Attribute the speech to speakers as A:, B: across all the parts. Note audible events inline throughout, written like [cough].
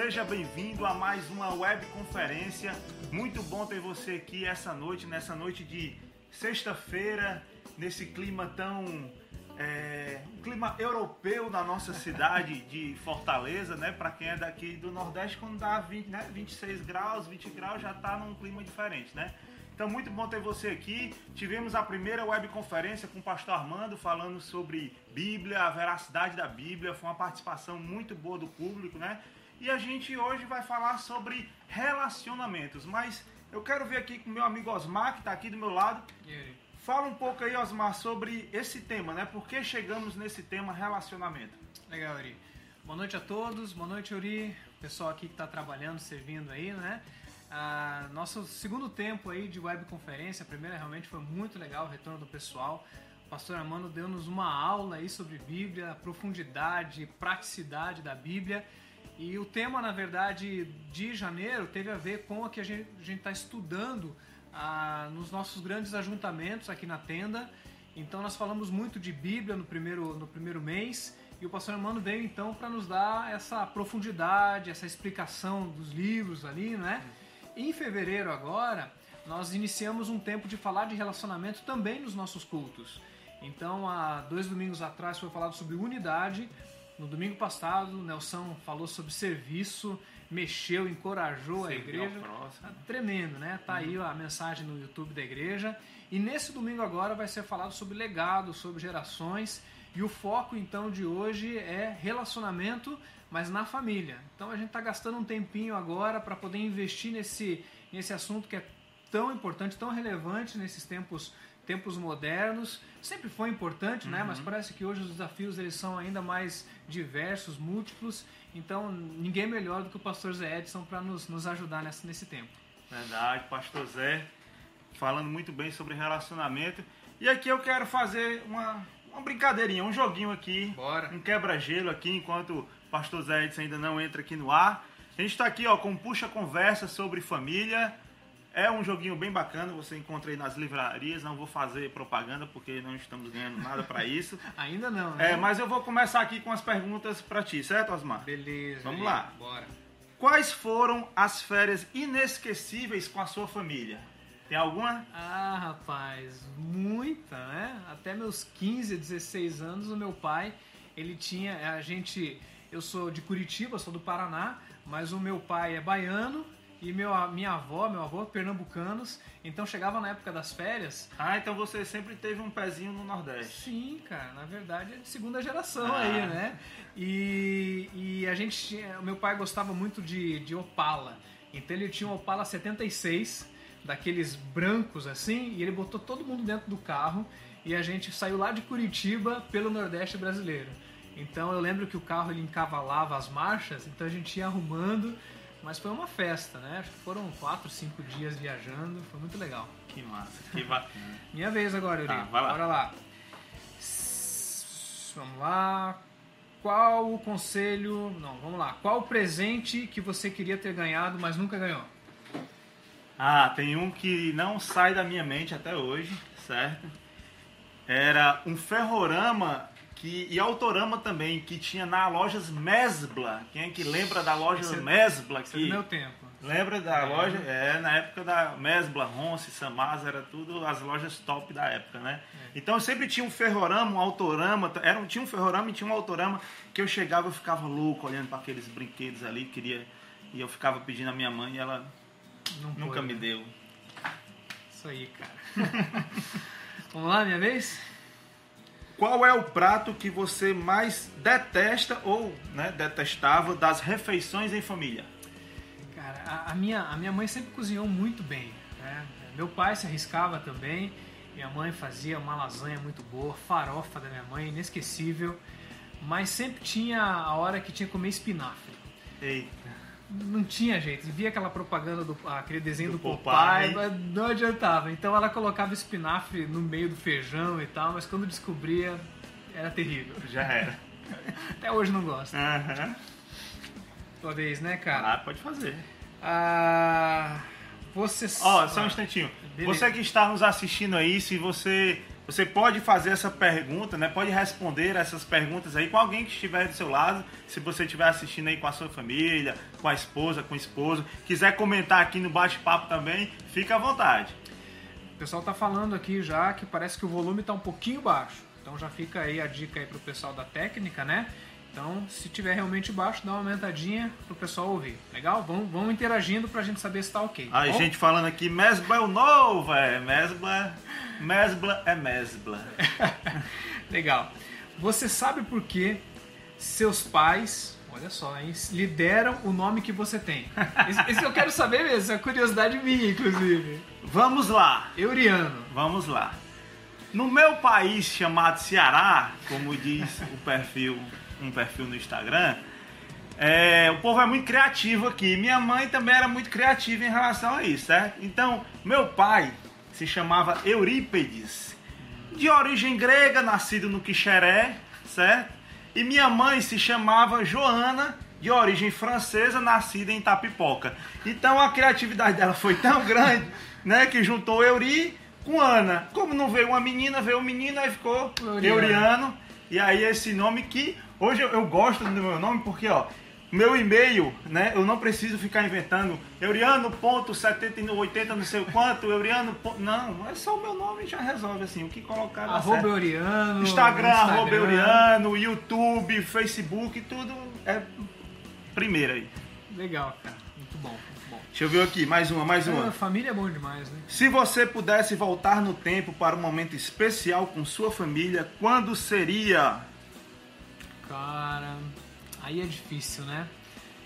A: seja bem-vindo a mais uma webconferência. Muito bom ter você aqui essa noite, nessa noite de sexta-feira, nesse clima tão. É, um clima europeu na nossa cidade de Fortaleza, né? Para quem é daqui do Nordeste, quando dá 20, né, 26 graus, 20 graus, já tá num clima diferente, né? Então, muito bom ter você aqui. Tivemos a primeira webconferência com o pastor Armando falando sobre Bíblia, a veracidade da Bíblia. Foi uma participação muito boa do público, né? E a gente hoje vai falar sobre relacionamentos. Mas eu quero ver aqui com meu amigo Osmar, que está aqui do meu lado. Fala um pouco aí, Osmar, sobre esse tema, né? Por que chegamos nesse tema relacionamento?
B: Legal, Uri. Boa noite a todos. Boa noite, Uri. Pessoal aqui que está trabalhando, servindo aí, né? Ah, nosso segundo tempo aí de webconferência, a primeira realmente foi muito legal, o retorno do pessoal. O pastor Armando deu-nos uma aula aí sobre Bíblia, profundidade, praticidade da Bíblia. E o tema, na verdade, de janeiro teve a ver com o que a gente está estudando ah, nos nossos grandes ajuntamentos aqui na tenda. Então nós falamos muito de Bíblia no primeiro, no primeiro mês e o pastor Armando veio então para nos dar essa profundidade, essa explicação dos livros ali, né? Em fevereiro agora, nós iniciamos um tempo de falar de relacionamento também nos nossos cultos. Então, há dois domingos atrás foi falado sobre unidade. No domingo passado, o Nelson falou sobre serviço, mexeu, encorajou a igreja. Tá tremendo, né? Tá aí a mensagem no YouTube da igreja. E nesse domingo agora vai ser falado sobre legado, sobre gerações. E o foco então de hoje é relacionamento mas na família. Então a gente está gastando um tempinho agora para poder investir nesse, nesse assunto que é tão importante, tão relevante nesses tempos tempos modernos. Sempre foi importante, uhum. né? Mas uhum. parece que hoje os desafios eles são ainda mais diversos, múltiplos. Então ninguém melhor do que o pastor Zé Edson para nos, nos ajudar nesse, nesse tempo.
A: Verdade, pastor Zé, falando muito bem sobre relacionamento. E aqui eu quero fazer uma, uma brincadeirinha, um joguinho aqui.
B: Bora.
A: Um quebra-gelo aqui, enquanto pastor Zé Edson ainda não entra aqui no ar. A gente está aqui ó, com Puxa Conversa sobre família. É um joguinho bem bacana, você encontra aí nas livrarias. Não vou fazer propaganda porque não estamos ganhando nada para isso. [laughs]
B: ainda não, né?
A: É, mas eu vou começar aqui com as perguntas para ti, certo, Osmar?
B: Beleza.
A: Vamos lá.
B: Bora.
A: Quais foram as férias inesquecíveis com a sua família? Tem alguma?
B: Ah, rapaz, muita, né? Até meus 15, 16 anos, o meu pai, ele tinha, a gente eu sou de Curitiba, sou do Paraná, mas o meu pai é baiano e meu, minha avó, meu avô, pernambucanos. Então chegava na época das férias.
A: Ah, então você sempre teve um pezinho no Nordeste.
B: Sim, cara, na verdade é de segunda geração ah. aí, né? E, e a gente, meu pai gostava muito de, de Opala. Então ele tinha um Opala 76, daqueles brancos assim, e ele botou todo mundo dentro do carro e a gente saiu lá de Curitiba pelo Nordeste brasileiro. Então eu lembro que o carro ele encavalava as marchas, então a gente ia arrumando, mas foi uma festa, né? Acho que foram quatro, cinco dias viajando, foi muito legal.
A: Que massa, que bacana. [laughs]
B: Minha vez agora, Yuri.
A: Tá, vai lá.
B: Bora lá. Vamos lá. Qual o conselho. Não, vamos lá. Qual o presente que você queria ter ganhado, mas nunca ganhou?
A: Ah, tem um que não sai da minha mente até hoje, certo? Era um ferrorama que, e Autorama também, que tinha na lojas Mesbla. Quem é que lembra da loja esse, Mesbla?
B: Esse é do meu tempo.
A: Lembra da é. loja? É, na época da Mesbla, Ronce, Samasa, era tudo as lojas top da época, né? É. Então sempre tinha um ferrorama, um autorama, era, tinha um ferrorama e tinha um autorama que eu chegava eu ficava louco olhando para aqueles brinquedos ali, queria e eu ficava pedindo a minha mãe e ela Não nunca me né? deu.
B: Isso aí, cara. [laughs] Vamos lá, minha vez?
A: Qual é o prato que você mais detesta ou né, detestava das refeições em família?
B: Cara, a, a, minha, a minha mãe sempre cozinhou muito bem. Né? Meu pai se arriscava também. Minha mãe fazia uma lasanha muito boa, farofa da minha mãe, inesquecível. Mas sempre tinha a hora que tinha que comer espinafre.
A: Eita
B: não tinha jeito. Via aquela propaganda, do, aquele desenho do, do Popeye, Popeye, não adiantava. Então ela colocava espinafre no meio do feijão e tal, mas quando descobria, era terrível.
A: Já era. [laughs]
B: Até hoje não gosto.
A: Uhum.
B: Tua vez, né, cara?
A: Ah, pode fazer.
B: Ah, você...
A: Ó, oh, só um instantinho. Beleza. Você que está nos assistindo aí, se você Você pode fazer essa pergunta, né? Pode responder essas perguntas aí com alguém que estiver do seu lado. Se você estiver assistindo aí com a sua família, com a esposa, com o esposo, quiser comentar aqui no bate-papo também, fica à vontade.
B: O pessoal tá falando aqui já que parece que o volume tá um pouquinho baixo. Então já fica aí a dica aí pro pessoal da técnica, né? Então, se tiver realmente baixo, dá uma aumentadinha pro pessoal ouvir. Legal? Vamos, vamos interagindo pra gente saber se tá ok.
A: A gente falando aqui, Mesbla é o novo, é. Mesbla, Mesbla é Mesbla. [laughs]
B: Legal. Você sabe por que seus pais, olha só, hein, lideram o nome que você tem? [laughs] Esse, esse eu quero saber mesmo, é curiosidade minha, inclusive.
A: Vamos lá.
B: Euriano.
A: Vamos lá. No meu país chamado Ceará, como diz o [laughs] perfil um perfil no Instagram, é, o povo é muito criativo aqui. Minha mãe também era muito criativa em relação a isso, certo? Então, meu pai se chamava Eurípedes, de origem grega, nascido no Quixeré, certo? E minha mãe se chamava Joana, de origem francesa, nascida em Tapipoca. Então a criatividade dela foi tão grande, né, que juntou Euri com Ana. Como não veio uma menina, veio um menino, aí ficou Euriano. Euriano. E aí esse nome que Hoje eu, eu gosto do meu nome porque, ó, meu e-mail, né? Eu não preciso ficar inventando Euriano.7080 não sei quanto, Euriano. Não, é só o meu nome já resolve assim. O que colocar
B: Arroba Euriano.
A: Instagram, Instagram, arroba Euriano, YouTube, Facebook, tudo é primeiro aí.
B: Legal, cara. Muito bom, muito bom.
A: Deixa eu ver aqui, mais uma, mais uma.
B: É, família é bom demais, né?
A: Se você pudesse voltar no tempo para um momento especial com sua família, quando seria?
B: Cara, aí é difícil, né?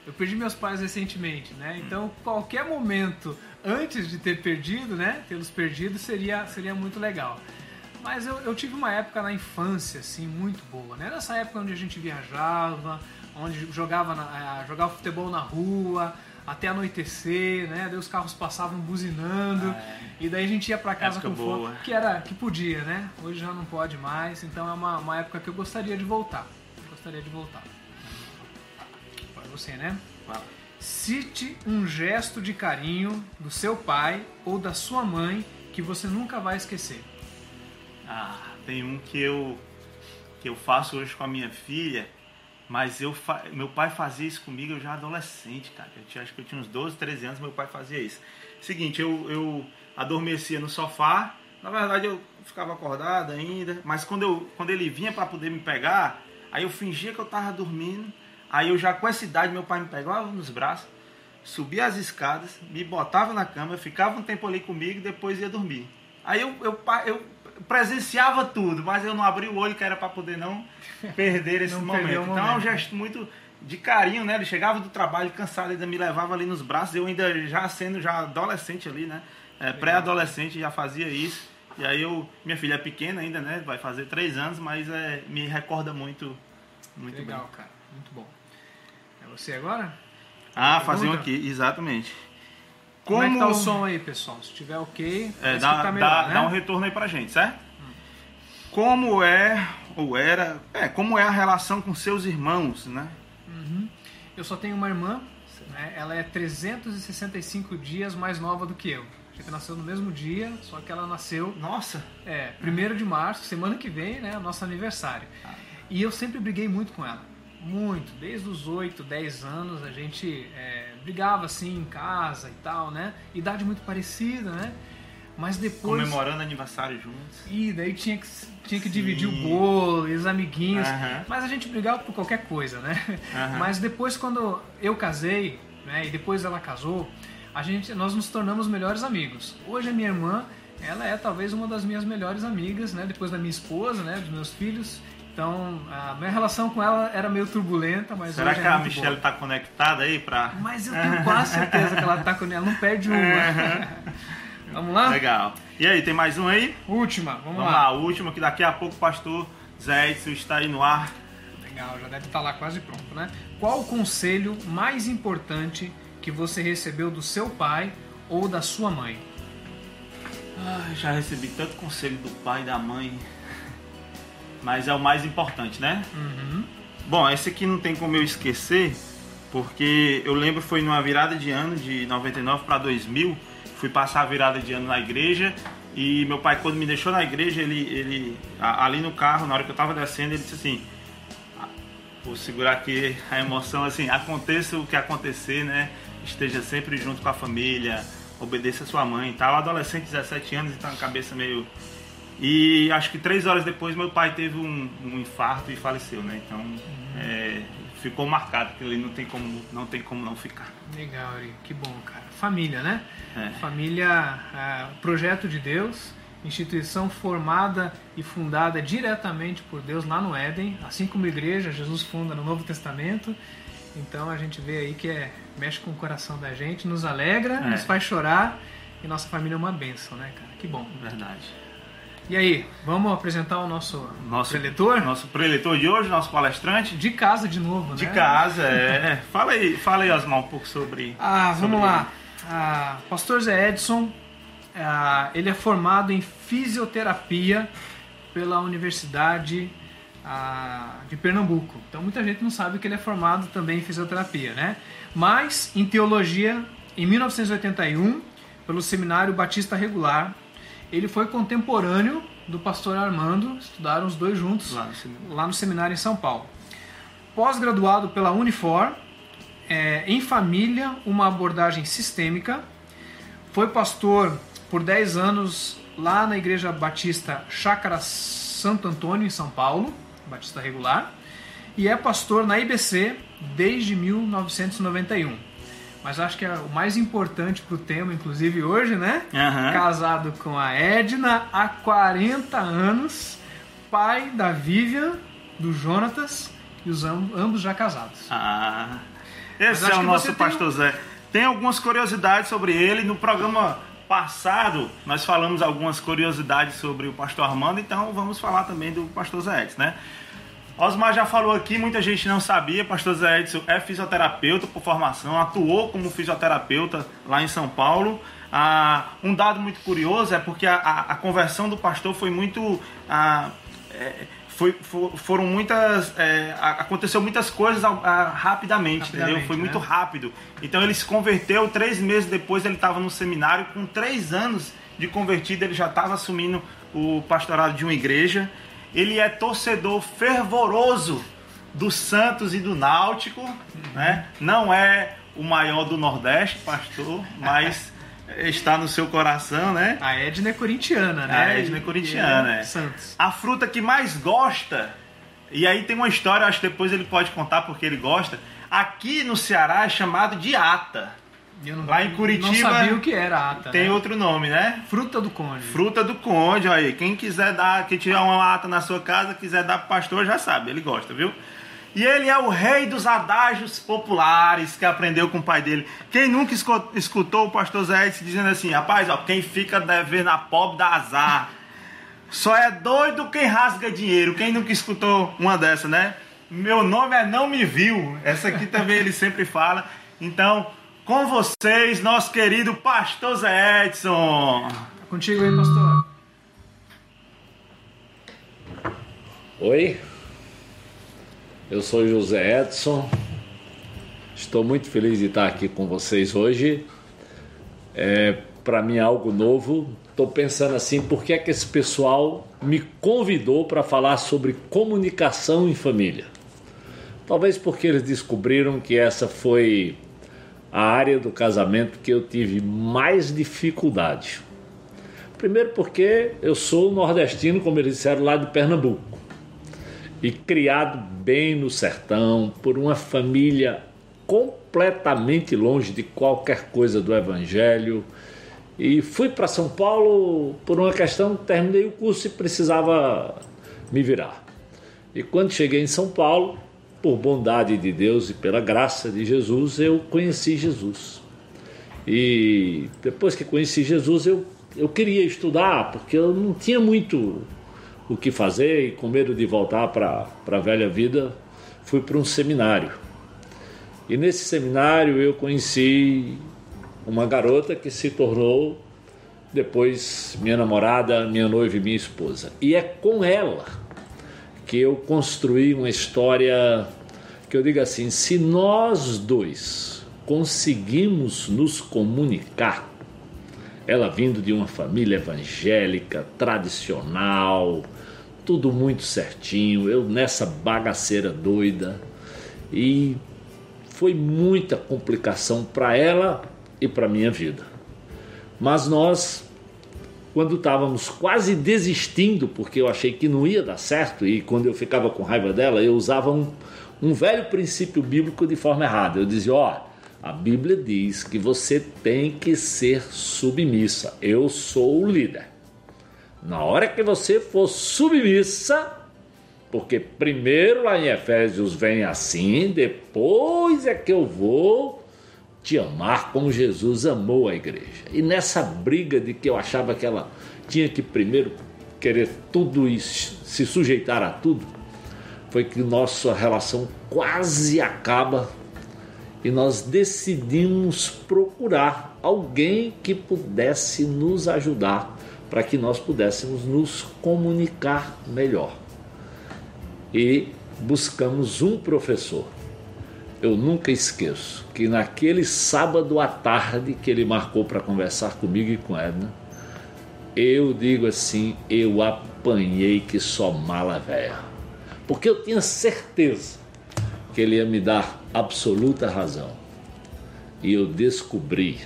B: Eu perdi meus pais recentemente, né? Então, qualquer momento antes de ter perdido, né? Tê-los perdido seria, seria muito legal. Mas eu, eu, tive uma época na infância, assim, muito boa, né? Nessa época onde a gente viajava, onde jogava, na, eh, jogava futebol na rua, até anoitecer, né? Daí os carros passavam buzinando ah, é. e daí a gente ia para casa época com fome, que era que podia, né? Hoje já não pode mais, então é uma, uma época que eu gostaria de voltar gostaria de voltar. Para você, né? Fala. Cite um gesto de carinho do seu pai ou da sua mãe que você nunca vai esquecer.
A: Ah, tem um que eu que eu faço hoje com a minha filha, mas eu fa... meu pai fazia isso comigo eu já adolescente, cara. Eu tinha, acho que eu tinha uns 12, 13 anos, meu pai fazia isso. Seguinte, eu, eu adormecia no sofá, na verdade eu ficava acordado ainda, mas quando, eu, quando ele vinha para poder me pegar, Aí eu fingia que eu tava dormindo. Aí eu já com essa idade, meu pai me pegava nos braços, subia as escadas, me botava na cama, ficava um tempo ali comigo e depois ia dormir. Aí eu, eu, eu presenciava tudo, mas eu não abri o olho que era para poder não [laughs] perder esse não momento. momento. Então é um gesto muito de carinho, né? Ele chegava do trabalho cansado, ainda me levava ali nos braços, eu ainda já sendo já adolescente ali, né? É, Pré-adolescente já fazia isso. E aí eu, minha filha é pequena ainda, né? Vai fazer três anos, mas é, me recorda muito, muito
B: Legal,
A: bem.
B: cara. Muito bom. É você agora?
A: Ah, fazer um aqui, exatamente.
B: Como... Como é que tá o som aí, pessoal? Se tiver ok,
A: é, dá, melhor, dá, né? dá um retorno aí pra gente, certo? Hum. Como é, ou era, é, como é a relação com seus irmãos, né?
B: Uhum. Eu só tenho uma irmã, né? ela é 365 dias mais nova do que eu. A nasceu no mesmo dia, só que ela nasceu.
A: Nossa!
B: É, primeiro de março, semana que vem, né? Nosso aniversário. Ah. E eu sempre briguei muito com ela. Muito. Desde os 8, 10 anos a gente é, brigava assim em casa e tal, né? Idade muito parecida, né? Mas depois.
A: Comemorando aniversário juntos.
B: E daí tinha que, tinha que dividir o bolo e os amiguinhos. Uhum. Mas a gente brigava por qualquer coisa, né? Uhum. Mas depois, quando eu casei, né? E depois ela casou a gente, nós nos tornamos melhores amigos. Hoje a minha irmã, ela é talvez uma das minhas melhores amigas, né? Depois da minha esposa, né? Dos meus filhos. Então, a minha relação com ela era meio turbulenta, mas
A: Será
B: que
A: é a Michelle está conectada aí para?
B: Mas eu tenho quase certeza que ela está conectada, ela não perde uma. vamos lá?
A: Legal. E aí, tem mais um aí?
B: Última, vamos,
A: vamos lá. lá. última que daqui a pouco o pastor Zé Edson está aí no ar.
B: Legal, já deve estar lá quase pronto, né? Qual o conselho mais importante que você recebeu do seu pai ou da sua mãe?
A: Ah, já recebi tanto conselho do pai e da mãe, [laughs] mas é o mais importante, né? Uhum. Bom, esse aqui não tem como eu esquecer, porque eu lembro foi numa virada de ano de 99 para 2000, fui passar a virada de ano na igreja e meu pai, quando me deixou na igreja, ele, ele ali no carro, na hora que eu estava descendo, ele disse assim: ah, Vou segurar aqui a emoção, assim, aconteça o que acontecer, né? Esteja sempre junto com a família, obedeça a sua mãe e tal. Adolescente, 17 anos, então a cabeça meio. E acho que três horas depois meu pai teve um, um infarto e faleceu, né? Então é, ficou marcado, que ele não tem como não, tem como não ficar.
B: Legal, que bom, cara. Família, né? É. Família, é, projeto de Deus, instituição formada e fundada diretamente por Deus lá no Éden, assim como a igreja, Jesus funda no Novo Testamento. Então a gente vê aí que é, mexe com o coração da gente, nos alegra, é. nos faz chorar e nossa família é uma bênção, né, cara? Que bom.
A: Verdade.
B: E aí, vamos apresentar o nosso, nosso preletor?
A: Nosso preletor de hoje, nosso palestrante.
B: De casa de novo,
A: de né? De casa, é. fala aí, fala aí, Osmar, um pouco sobre.
B: Ah, vamos lá. Ah, Pastor Zé Edson, ah, ele é formado em fisioterapia pela Universidade ah, de Pernambuco. Então muita gente não sabe que ele é formado também em fisioterapia, né? Mas em teologia, em 1981, pelo Seminário Batista Regular ele foi contemporâneo do pastor Armando, estudaram os dois juntos lá no, lá no seminário em São Paulo. Pós-graduado pela Unifor, é, em família, uma abordagem sistêmica. Foi pastor por 10 anos lá na Igreja Batista Chácara Santo Antônio, em São Paulo, Batista Regular. E é pastor na IBC desde 1991 mas acho que é o mais importante para o tema, inclusive hoje, né? Uhum. Casado com a Edna há 40 anos, pai da Vivian, do Jonatas, e os ambos já casados.
A: Ah, esse é o nosso pastor Zé. Tem algumas curiosidades sobre ele. No programa passado, nós falamos algumas curiosidades sobre o pastor Armando, então vamos falar também do pastor Zé né? Osmar já falou aqui, muita gente não sabia, pastor Zé Edson é fisioterapeuta por formação, atuou como fisioterapeuta lá em São Paulo. Ah, um dado muito curioso é porque a, a, a conversão do pastor foi muito. Ah, é, foi, for, foram muitas. É, aconteceu muitas coisas rapidamente, rapidamente, entendeu? Foi né? muito rápido. Então ele se converteu, três meses depois ele estava no seminário, com três anos de convertido, ele já estava assumindo o pastorado de uma igreja ele é torcedor fervoroso do Santos e do Náutico, né? Não é o maior do Nordeste, pastor, mas [laughs] está no seu coração, né?
B: A Edna é corintiana, né?
A: A Edna é corintiana, é. Santos. A fruta que mais gosta, e aí tem uma história, acho que depois ele pode contar porque ele gosta. Aqui no Ceará é chamado de ata.
B: Não, Lá em Curitiba. Não sabia o que era ata.
A: Tem
B: né?
A: outro nome, né?
B: Fruta do Conde.
A: Fruta do Conde, olha aí. Quem quiser dar, quem tiver uma ata na sua casa, quiser dar pro pastor, já sabe, ele gosta, viu? E ele é o rei dos adágios populares que aprendeu com o pai dele. Quem nunca escutou o pastor Zé dizendo assim: rapaz, ó, quem fica devendo a pobre dá azar. Só é doido quem rasga dinheiro. Quem nunca escutou uma dessa, né? Meu nome é Não Me Viu. Essa aqui também ele sempre fala. Então, com vocês, nosso querido pastor Zé Edson. Tá
B: contigo aí, pastor.
C: Oi, eu sou José Edson. Estou muito feliz de estar aqui com vocês hoje. É, Para mim é algo novo. Estou pensando assim, por que é que esse pessoal me convidou para falar sobre comunicação em família? Talvez porque eles descobriram que essa foi a área do casamento que eu tive mais dificuldade. Primeiro porque eu sou nordestino, como eles disseram, lá de Pernambuco. E criado bem no sertão, por uma família completamente longe de qualquer coisa do evangelho. E fui para São Paulo por uma questão, terminei o curso e precisava me virar. E quando cheguei em São Paulo, por bondade de Deus e pela graça de Jesus, eu conheci Jesus. E depois que conheci Jesus, eu, eu queria estudar, porque eu não tinha muito o que fazer e com medo de voltar para a velha vida, fui para um seminário. E nesse seminário eu conheci uma garota que se tornou depois minha namorada, minha noiva e minha esposa. E é com ela que eu construí uma história que eu digo assim: se nós dois conseguimos nos comunicar, Ela vindo de uma família evangélica, tradicional, tudo muito certinho, eu nessa bagaceira doida. E foi muita complicação para ela e para minha vida. Mas nós, quando estávamos quase desistindo, porque eu achei que não ia dar certo, e quando eu ficava com raiva dela, eu usava um, um velho princípio bíblico de forma errada. Eu dizia: Ó, oh, a Bíblia diz que você tem que ser submissa. Eu sou o líder. Na hora que você for submissa, porque primeiro lá em Efésios vem assim, depois é que eu vou te amar como Jesus amou a igreja. E nessa briga de que eu achava que ela tinha que primeiro querer tudo e se sujeitar a tudo, foi que nossa relação quase acaba e nós decidimos procurar alguém que pudesse nos ajudar para que nós pudéssemos nos comunicar melhor e buscamos um professor. Eu nunca esqueço que naquele sábado à tarde que ele marcou para conversar comigo e com Edna, eu digo assim, eu apanhei que só mala velha. Porque eu tinha certeza que ele ia me dar absoluta razão. E eu descobri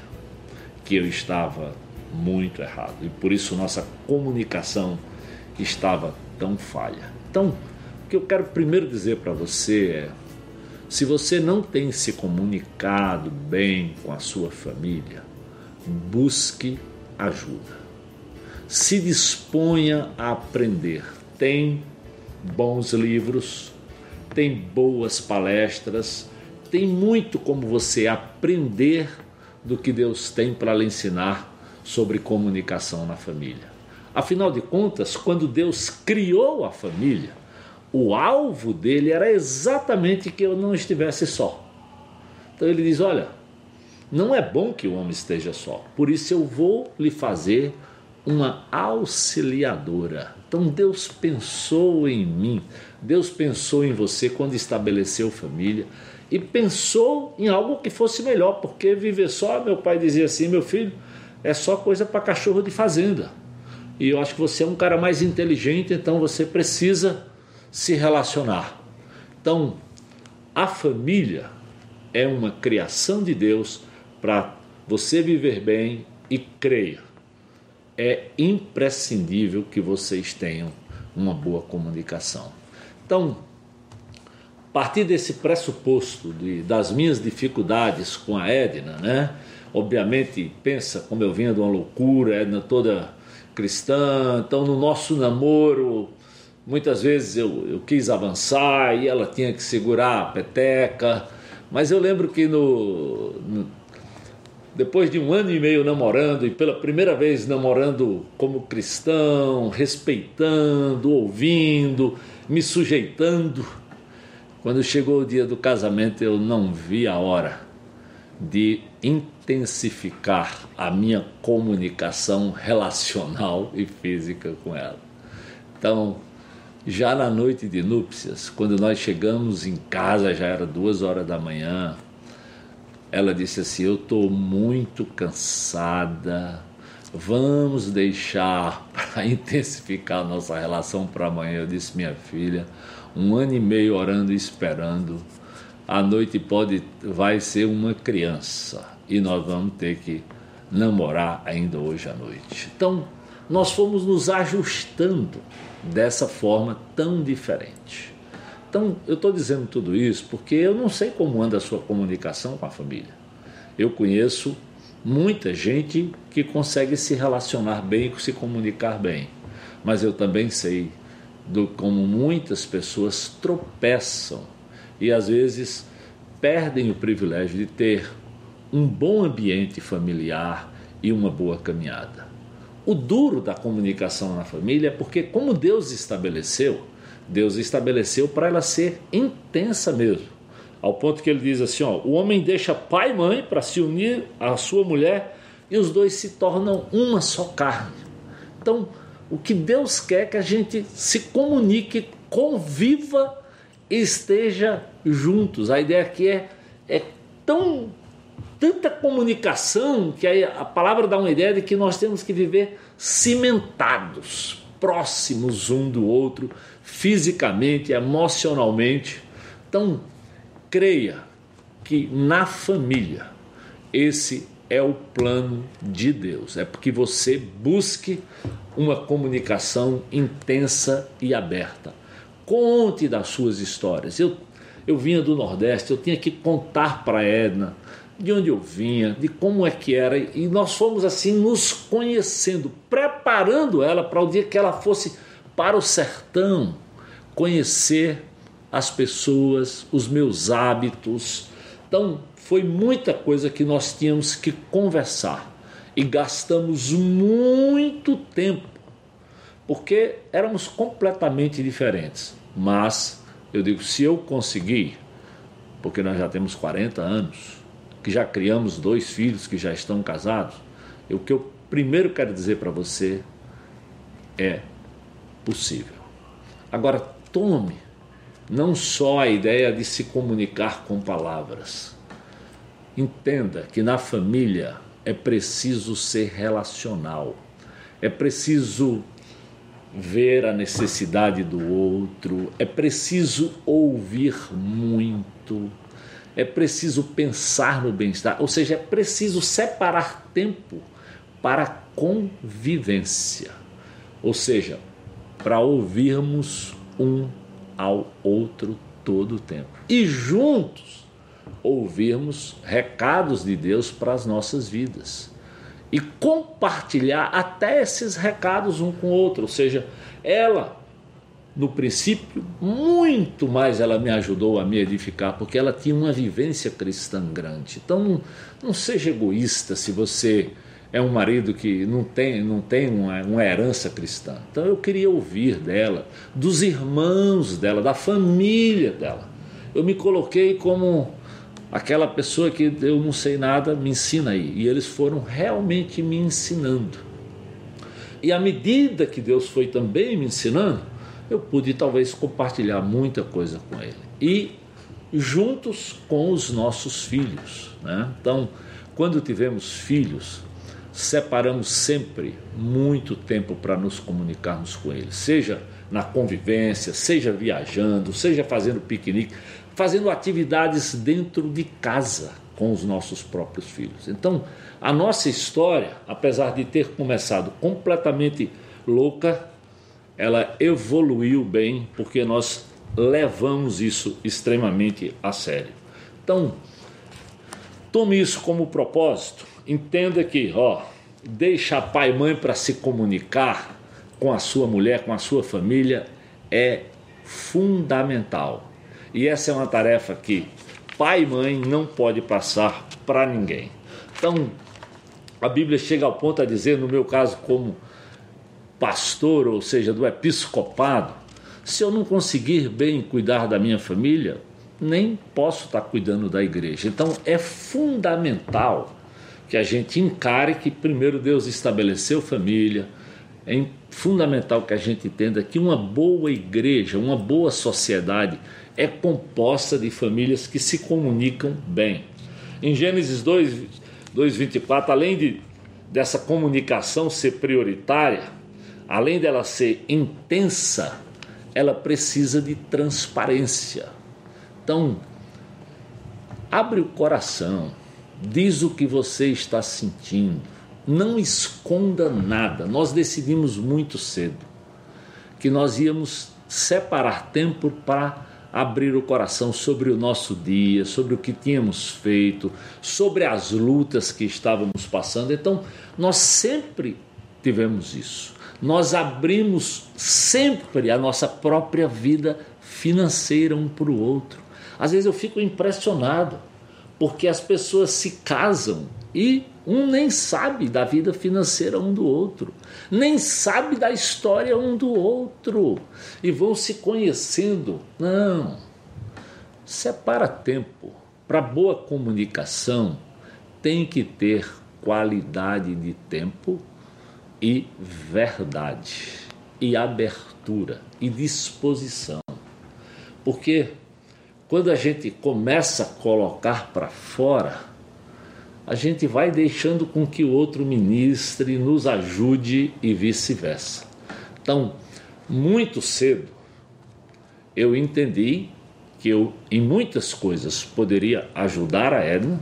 C: que eu estava muito errado. E por isso nossa comunicação estava tão falha. Então, o que eu quero primeiro dizer para você é: se você não tem se comunicado bem com a sua família, busque ajuda. Se disponha a aprender. Tem bons livros, tem boas palestras, tem muito como você aprender do que Deus tem para lhe ensinar sobre comunicação na família. Afinal de contas, quando Deus criou a família, o alvo dele era exatamente que eu não estivesse só. Então ele diz: Olha, não é bom que o homem esteja só, por isso eu vou lhe fazer uma auxiliadora. Então Deus pensou em mim, Deus pensou em você quando estabeleceu família e pensou em algo que fosse melhor, porque viver só, meu pai dizia assim: meu filho, é só coisa para cachorro de fazenda. E eu acho que você é um cara mais inteligente, então você precisa se relacionar. Então, a família é uma criação de Deus para você viver bem e creia. É imprescindível que vocês tenham uma boa comunicação. Então, a partir desse pressuposto de, das minhas dificuldades com a Edna, né? Obviamente, pensa como eu vinha de uma loucura, Edna toda cristã, então no nosso namoro Muitas vezes eu, eu quis avançar e ela tinha que segurar a peteca, mas eu lembro que no, no depois de um ano e meio namorando e pela primeira vez namorando como cristão, respeitando, ouvindo, me sujeitando, quando chegou o dia do casamento eu não vi a hora de intensificar a minha comunicação relacional e física com ela. Então, já na noite de núpcias, quando nós chegamos em casa, já era duas horas da manhã, ela disse assim: Eu estou muito cansada, vamos deixar para [laughs] intensificar a nossa relação para amanhã. Eu disse: Minha filha, um ano e meio orando e esperando, a noite pode, vai ser uma criança e nós vamos ter que namorar ainda hoje à noite. Então, nós fomos nos ajustando dessa forma tão diferente. Então, eu estou dizendo tudo isso porque eu não sei como anda a sua comunicação com a família. Eu conheço muita gente que consegue se relacionar bem e se comunicar bem, mas eu também sei do como muitas pessoas tropeçam e às vezes perdem o privilégio de ter um bom ambiente familiar e uma boa caminhada. O duro da comunicação na família é porque, como Deus estabeleceu, Deus estabeleceu para ela ser intensa mesmo. Ao ponto que ele diz assim: ó, o homem deixa pai e mãe para se unir à sua mulher e os dois se tornam uma só carne. Então, o que Deus quer é que a gente se comunique, conviva e esteja juntos. A ideia aqui é, é tão tanta comunicação que a palavra dá uma ideia de que nós temos que viver cimentados, próximos um do outro, fisicamente, emocionalmente. Então, creia que na família esse é o plano de Deus. É porque você busque uma comunicação intensa e aberta. Conte das suas histórias. Eu, eu vinha do Nordeste, eu tinha que contar para Edna de onde eu vinha, de como é que era, e nós fomos assim nos conhecendo, preparando ela para o dia que ela fosse para o sertão conhecer as pessoas, os meus hábitos. Então, foi muita coisa que nós tínhamos que conversar e gastamos muito tempo, porque éramos completamente diferentes. Mas eu digo, se eu conseguir, porque nós já temos 40 anos, que já criamos dois filhos que já estão casados, o que eu primeiro quero dizer para você é possível. Agora tome não só a ideia de se comunicar com palavras. Entenda que na família é preciso ser relacional. É preciso ver a necessidade do outro, é preciso ouvir muito, é preciso pensar no bem-estar, ou seja, é preciso separar tempo para convivência, ou seja, para ouvirmos um ao outro todo o tempo. E juntos ouvirmos recados de Deus para as nossas vidas e compartilhar até esses recados um com o outro, ou seja, ela no princípio, muito mais ela me ajudou a me edificar, porque ela tinha uma vivência cristã grande. Então, não, não seja egoísta se você é um marido que não tem, não tem uma, uma herança cristã. Então, eu queria ouvir dela, dos irmãos dela, da família dela. Eu me coloquei como aquela pessoa que eu não sei nada, me ensina aí. E eles foram realmente me ensinando. E à medida que Deus foi também me ensinando, eu pude talvez compartilhar muita coisa com ele. E juntos com os nossos filhos. Né? Então, quando tivemos filhos, separamos sempre muito tempo para nos comunicarmos com eles, seja na convivência, seja viajando, seja fazendo piquenique, fazendo atividades dentro de casa com os nossos próprios filhos. Então, a nossa história, apesar de ter começado completamente louca, ela evoluiu bem porque nós levamos isso extremamente a sério. Então, tome isso como propósito. Entenda que, ó, deixar pai e mãe para se comunicar com a sua mulher, com a sua família é fundamental. E essa é uma tarefa que pai e mãe não pode passar para ninguém. Então, a Bíblia chega ao ponto a dizer, no meu caso, como pastor, ou seja, do episcopado, se eu não conseguir bem cuidar da minha família, nem posso estar cuidando da igreja. Então é fundamental que a gente encare que primeiro Deus estabeleceu família, é fundamental que a gente entenda que uma boa igreja, uma boa sociedade é composta de famílias que se comunicam bem. Em Gênesis 2, 2:24, além de dessa comunicação ser prioritária, além dela ser intensa, ela precisa de transparência. Então, abre o coração, diz o que você está sentindo, não esconda nada. Nós decidimos muito cedo que nós íamos separar tempo para abrir o coração sobre o nosso dia, sobre o que tínhamos feito, sobre as lutas que estávamos passando. Então, nós sempre tivemos isso nós abrimos sempre a nossa própria vida financeira um para o outro. Às vezes eu fico impressionado, porque as pessoas se casam e um nem sabe da vida financeira um do outro, nem sabe da história um do outro, e vão se conhecendo. Não. Separa tempo. Para boa comunicação, tem que ter qualidade de tempo e verdade, e abertura, e disposição. Porque quando a gente começa a colocar para fora, a gente vai deixando com que o outro ministre, nos ajude e vice-versa. Então, muito cedo, eu entendi que eu, em muitas coisas, poderia ajudar a Edna.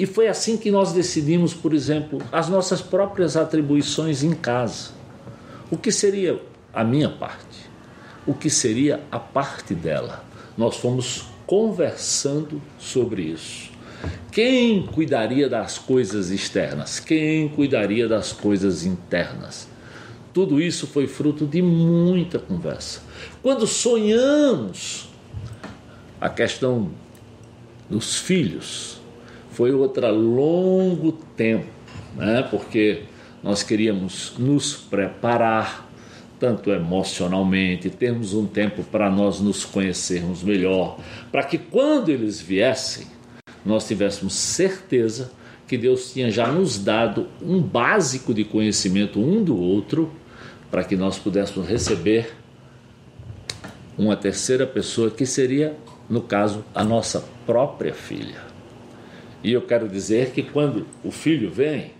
C: E foi assim que nós decidimos, por exemplo, as nossas próprias atribuições em casa. O que seria a minha parte? O que seria a parte dela? Nós fomos conversando sobre isso. Quem cuidaria das coisas externas? Quem cuidaria das coisas internas? Tudo isso foi fruto de muita conversa. Quando sonhamos a questão dos filhos, foi outra longo tempo, né? porque nós queríamos nos preparar, tanto emocionalmente, termos um tempo para nós nos conhecermos melhor, para que quando eles viessem, nós tivéssemos certeza que Deus tinha já nos dado um básico de conhecimento um do outro, para que nós pudéssemos receber uma terceira pessoa que seria, no caso, a nossa própria filha. E eu quero dizer que quando o filho vem,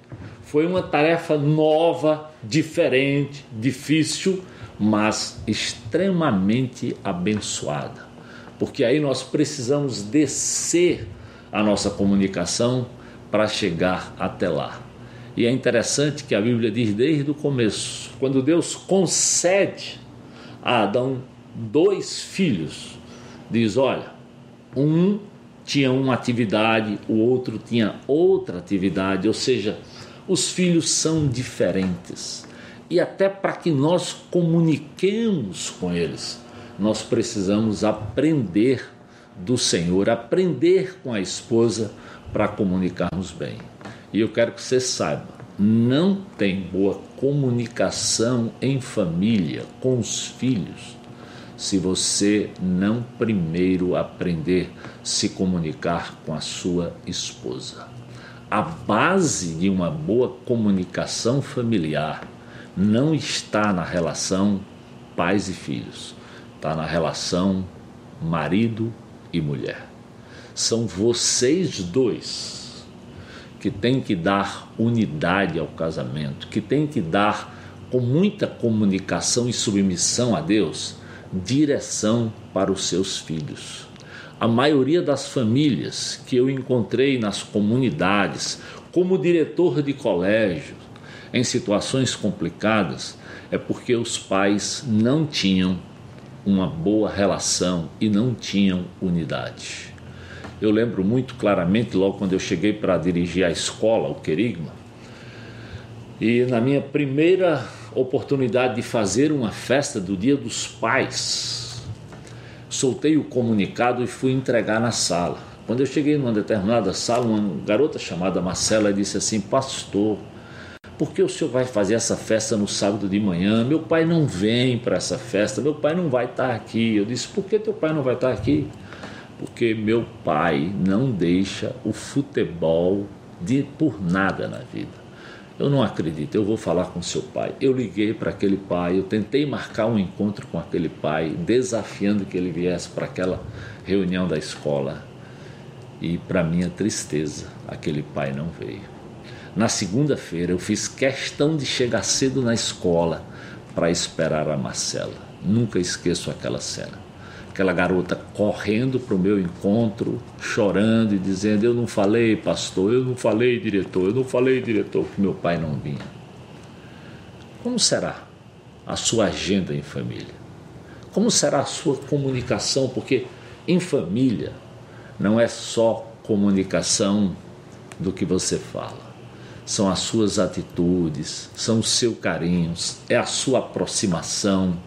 C: foi uma tarefa nova, diferente, difícil, mas extremamente abençoada. Porque aí nós precisamos descer a nossa comunicação para chegar até lá. E é interessante que a Bíblia diz desde o começo, quando Deus concede a Adão dois filhos, diz: olha, um tinha uma atividade, o outro tinha outra atividade, ou seja, os filhos são diferentes. E até para que nós comuniquemos com eles, nós precisamos aprender do Senhor, aprender com a esposa para comunicarmos bem. E eu quero que você saiba, não tem boa comunicação em família com os filhos se você não primeiro aprender se comunicar com a sua esposa a base de uma boa comunicação familiar não está na relação pais e filhos, está na relação marido e mulher. São vocês dois que têm que dar unidade ao casamento, que têm que dar com muita comunicação e submissão a Deus direção para os seus filhos. A maioria das famílias que eu encontrei nas comunidades, como diretor de colégio, em situações complicadas, é porque os pais não tinham uma boa relação e não tinham unidade. Eu lembro muito claramente, logo quando eu cheguei para dirigir a escola, o Querigma, e na minha primeira oportunidade de fazer uma festa do Dia dos Pais, soltei o comunicado e fui entregar na sala. Quando eu cheguei numa determinada sala, uma garota chamada Marcela disse assim: Pastor, por que o senhor vai fazer essa festa no sábado de manhã? Meu pai não vem para essa festa, meu pai não vai estar aqui. Eu disse: Por que teu pai não vai estar aqui? Porque meu pai não deixa o futebol de, por nada na vida. Eu não acredito, eu vou falar com seu pai. Eu liguei para aquele pai, eu tentei marcar um encontro com aquele pai, desafiando que ele viesse para aquela reunião da escola. E, para minha tristeza, aquele pai não veio. Na segunda-feira, eu fiz questão de chegar cedo na escola para esperar a Marcela. Nunca esqueço aquela cena aquela garota correndo para o meu encontro, chorando e dizendo: Eu não falei, pastor, eu não falei, diretor, eu não falei, diretor, que meu pai não vinha. Como será a sua agenda em família? Como será a sua comunicação? Porque em família não é só comunicação do que você fala. São as suas atitudes, são os seus carinhos, é a sua aproximação.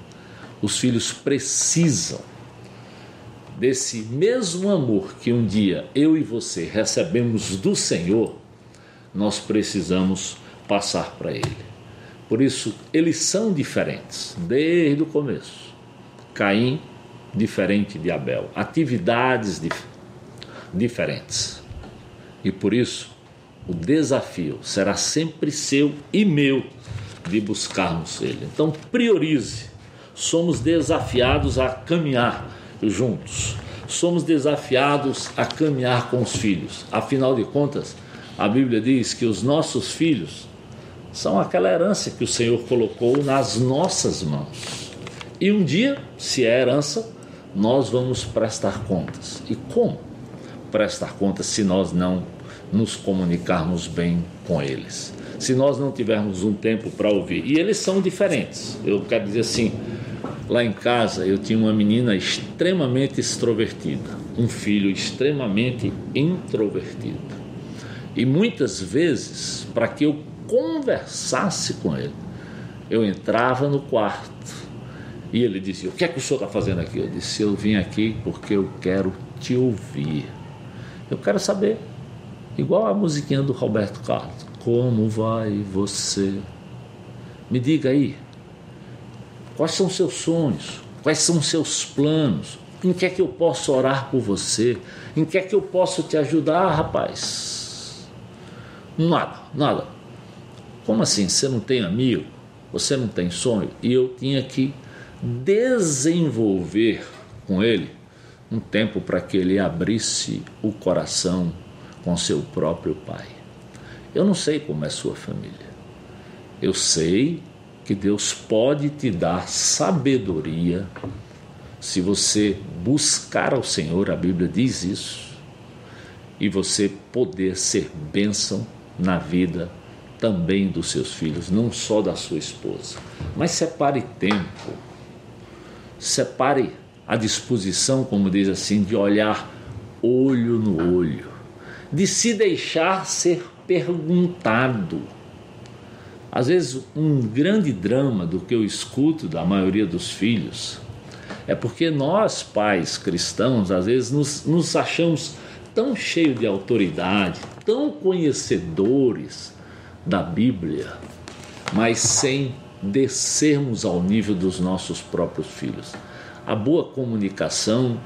C: Os filhos precisam desse mesmo amor que um dia eu e você recebemos do Senhor, nós precisamos passar para Ele. Por isso, eles são diferentes desde o começo. Caim, diferente de Abel, atividades dif diferentes. E por isso, o desafio será sempre seu e meu de buscarmos Ele. Então, priorize. Somos desafiados a caminhar juntos. Somos desafiados a caminhar com os filhos. Afinal de contas, A Bíblia diz que os nossos filhos são aquela herança que o Senhor colocou nas nossas mãos. E um dia, se é herança, nós vamos prestar contas. E como prestar contas se nós não nos comunicarmos bem com eles? Se nós não tivermos um tempo para ouvir. E eles são diferentes. Eu quero dizer assim, lá em casa eu tinha uma menina extremamente extrovertida, um filho extremamente introvertido. E muitas vezes, para que eu conversasse com ele, eu entrava no quarto e ele dizia: O que é que o senhor está fazendo aqui? Eu disse: Eu vim aqui porque eu quero te ouvir. Eu quero saber, igual a musiquinha do Roberto Carlos: Como vai você? Me diga aí, quais são seus sonhos? Quais são seus planos? Em que é que eu posso orar por você? Em que é que eu posso te ajudar, rapaz? Nada, nada. Como assim? Você não tem amigo? Você não tem sonho? E eu tinha que desenvolver com ele um tempo para que ele abrisse o coração com seu próprio pai. Eu não sei como é sua família. Eu sei que Deus pode te dar sabedoria se você buscar ao Senhor, a Bíblia diz isso, e você poder ser bênção na vida também dos seus filhos, não só da sua esposa. Mas separe tempo, separe a disposição, como diz assim, de olhar olho no olho, de se deixar ser perguntado. Às vezes, um grande drama do que eu escuto da maioria dos filhos é porque nós, pais cristãos, às vezes nos, nos achamos tão cheios de autoridade, tão conhecedores da Bíblia, mas sem descermos ao nível dos nossos próprios filhos. A boa comunicação,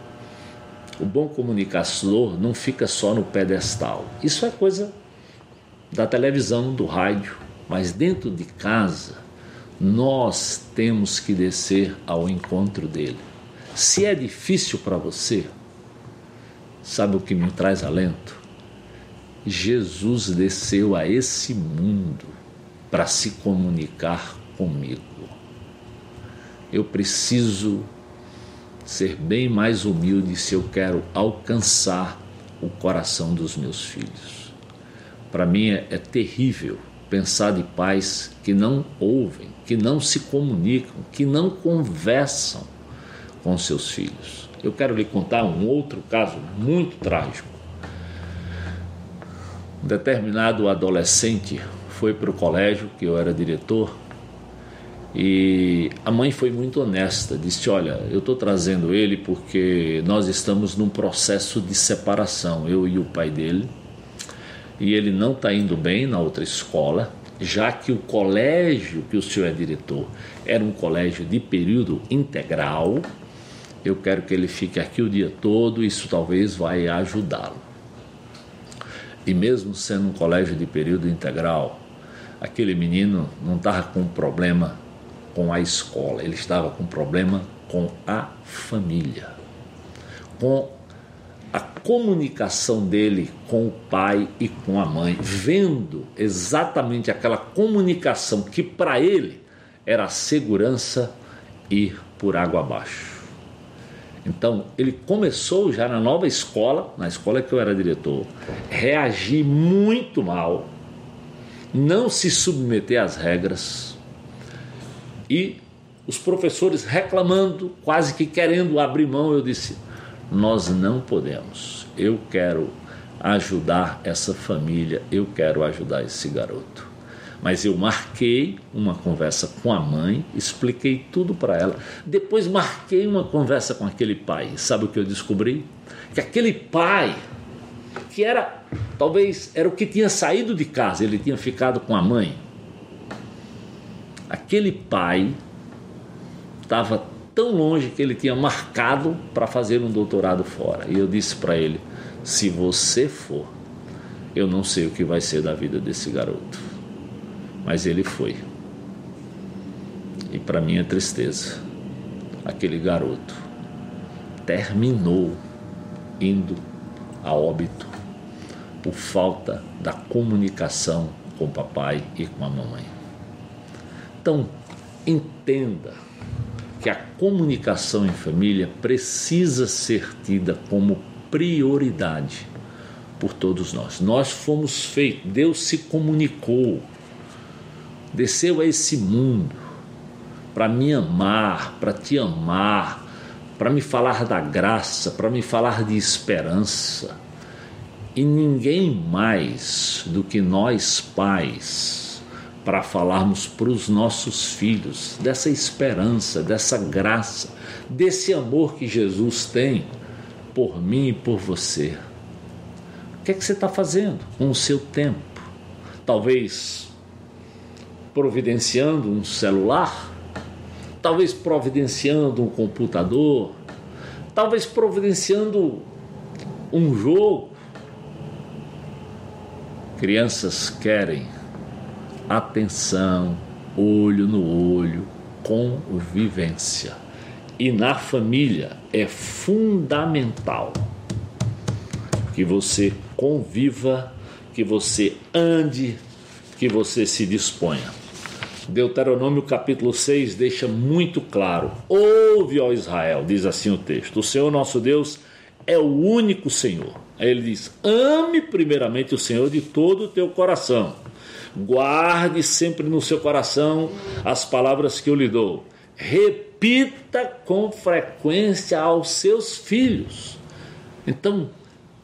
C: o bom comunicador não fica só no pedestal. Isso é coisa da televisão, do rádio, mas dentro de casa nós temos que descer ao encontro dele. Se é difícil para você, sabe o que me traz alento? Jesus desceu a esse mundo para se comunicar comigo. Eu preciso ser bem mais humilde se eu quero alcançar o coração dos meus filhos. Para mim é, é terrível pensar de pais que não ouvem, que não se comunicam, que não conversam com seus filhos. Eu quero lhe contar um outro caso muito trágico. Um determinado adolescente foi para o colégio, que eu era diretor, e a mãe foi muito honesta, disse: Olha, eu estou trazendo ele porque nós estamos num processo de separação, eu e o pai dele, e ele não está indo bem na outra escola, já que o colégio que o senhor é diretor era um colégio de período integral. Eu quero que ele fique aqui o dia todo, isso talvez vai ajudá-lo. E mesmo sendo um colégio de período integral, aquele menino não estava com problema com a escola, ele estava com problema com a família, com a comunicação dele com o pai e com a mãe, vendo exatamente aquela comunicação que para ele era segurança ir por água abaixo. Então, ele começou já na nova escola, na escola que eu era diretor, reagir muito mal, não se submeter às regras e os professores reclamando, quase que querendo abrir mão. Eu disse: Nós não podemos. Eu quero ajudar essa família, eu quero ajudar esse garoto. Mas eu marquei uma conversa com a mãe, expliquei tudo para ela. Depois marquei uma conversa com aquele pai. Sabe o que eu descobri? Que aquele pai, que era, talvez, era o que tinha saído de casa, ele tinha ficado com a mãe. Aquele pai estava tão longe que ele tinha marcado para fazer um doutorado fora. E eu disse para ele: se você for, eu não sei o que vai ser da vida desse garoto. Mas ele foi. E para minha tristeza, aquele garoto terminou indo a óbito por falta da comunicação com o papai e com a mamãe. Então, entenda que a comunicação em família precisa ser tida como prioridade por todos nós. Nós fomos feitos, Deus se comunicou, desceu a esse mundo para me amar, para te amar, para me falar da graça, para me falar de esperança. E ninguém mais do que nós pais para falarmos para os nossos filhos dessa esperança, dessa graça, desse amor que Jesus tem por mim e por você. O que é que você está fazendo com o seu tempo? Talvez providenciando um celular, talvez providenciando um computador, talvez providenciando um jogo. Crianças querem atenção, olho no olho, convivência. E na família é fundamental que você conviva, que você ande, que você se disponha. Deuteronômio capítulo 6 deixa muito claro: Ouve, ó Israel, diz assim o texto: O Senhor nosso Deus é o único Senhor. Aí ele diz: Ame primeiramente o Senhor de todo o teu coração. Guarde sempre no seu coração as palavras que eu lhe dou. Repita com frequência aos seus filhos. Então,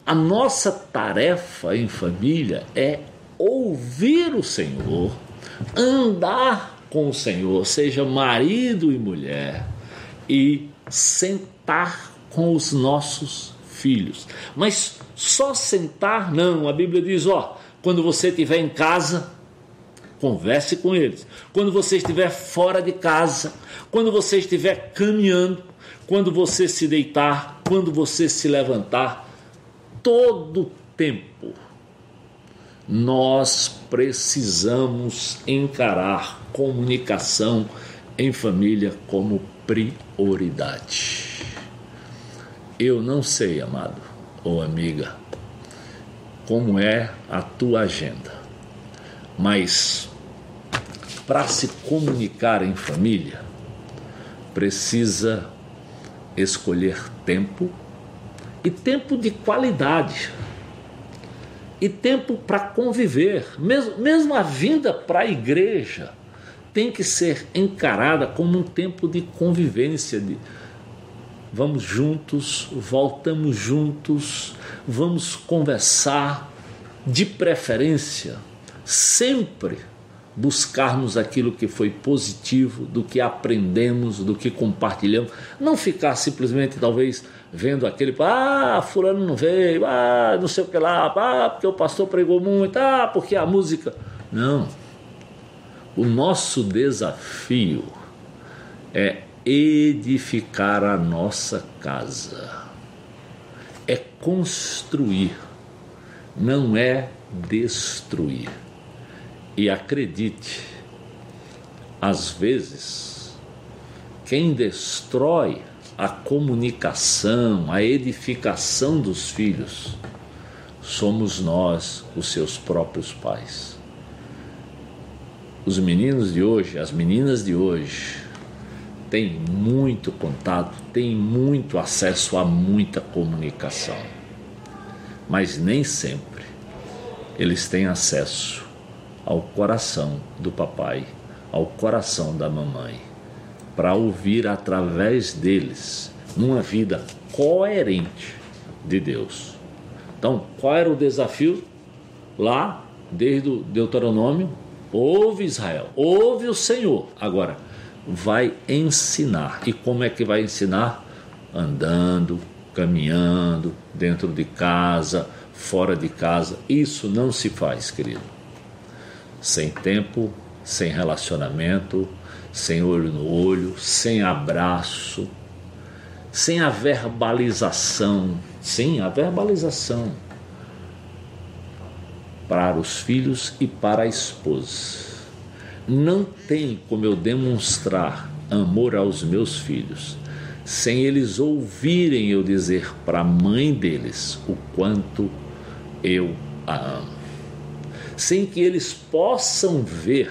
C: a nossa tarefa em família é ouvir o Senhor andar com o Senhor, seja marido e mulher, e sentar com os nossos filhos. Mas só sentar, não. A Bíblia diz: ó, quando você estiver em casa, converse com eles. Quando você estiver fora de casa, quando você estiver caminhando, quando você se deitar, quando você se levantar, todo tempo nós precisamos encarar comunicação em família como prioridade. Eu não sei, amado ou amiga, como é a tua agenda, mas para se comunicar em família, precisa escolher tempo e tempo de qualidade e tempo para conviver. Mesmo, mesmo a vinda para a igreja tem que ser encarada como um tempo de convivência, de vamos juntos, voltamos juntos, vamos conversar, de preferência, sempre buscarmos aquilo que foi positivo, do que aprendemos, do que compartilhamos, não ficar simplesmente talvez vendo aquele, ah, fulano não veio, ah, não sei o que lá, ah, porque o pastor pregou muito, ah, porque a música. Não. O nosso desafio é edificar a nossa casa. É construir, não é destruir. E acredite, às vezes, quem destrói a comunicação, a edificação dos filhos, somos nós, os seus próprios pais. Os meninos de hoje, as meninas de hoje, têm muito contato, têm muito acesso a muita comunicação, mas nem sempre eles têm acesso ao coração do papai, ao coração da mamãe para ouvir através deles numa vida coerente de Deus. Então, qual era o desafio lá desde o Deuteronômio? Ouve Israel, ouve o Senhor. Agora, vai ensinar. E como é que vai ensinar? Andando, caminhando, dentro de casa, fora de casa. Isso não se faz, querido. Sem tempo, sem relacionamento, sem olho no olho, sem abraço, sem a verbalização, sim, a verbalização para os filhos e para a esposa. Não tem como eu demonstrar amor aos meus filhos sem eles ouvirem eu dizer para a mãe deles o quanto eu a ano, sem que eles possam ver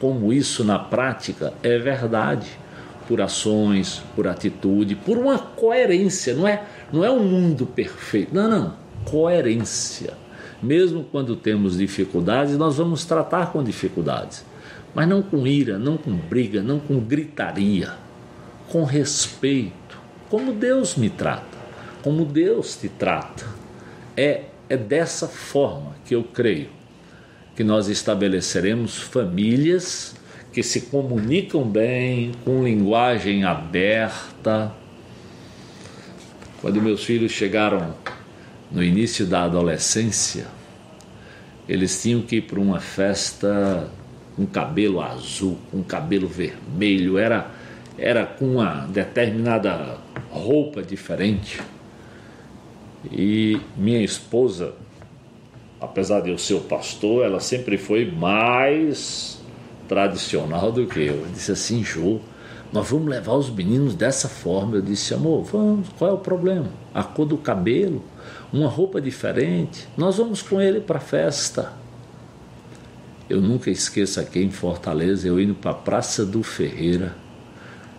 C: como isso na prática é verdade, por ações, por atitude, por uma coerência, não é, não é um mundo perfeito, não, não, coerência. Mesmo quando temos dificuldades, nós vamos tratar com dificuldades, mas não com ira, não com briga, não com gritaria, com respeito, como Deus me trata, como Deus te trata. É, é dessa forma que eu creio que nós estabeleceremos famílias que se comunicam bem, com linguagem aberta. Quando meus filhos chegaram no início da adolescência, eles tinham que ir para uma festa com cabelo azul, com cabelo vermelho, era, era com uma determinada roupa diferente. E minha esposa, apesar de eu ser o pastor, ela sempre foi mais tradicional do que eu. Eu disse assim, Jô, nós vamos levar os meninos dessa forma. Eu disse, amor, vamos, qual é o problema? A cor do cabelo, uma roupa diferente, nós vamos com ele para a festa. Eu nunca esqueço aqui em Fortaleza, eu indo para a Praça do Ferreira,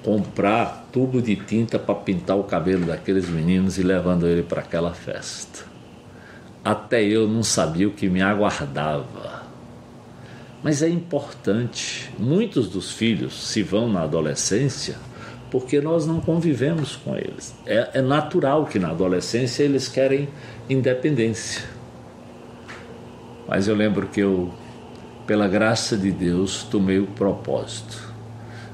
C: comprar tubo de tinta para pintar o cabelo daqueles meninos e levando ele para aquela festa. Até eu não sabia o que me aguardava. Mas é importante. Muitos dos filhos se vão na adolescência porque nós não convivemos com eles. É, é natural que na adolescência eles querem independência. Mas eu lembro que eu, pela graça de Deus, tomei o propósito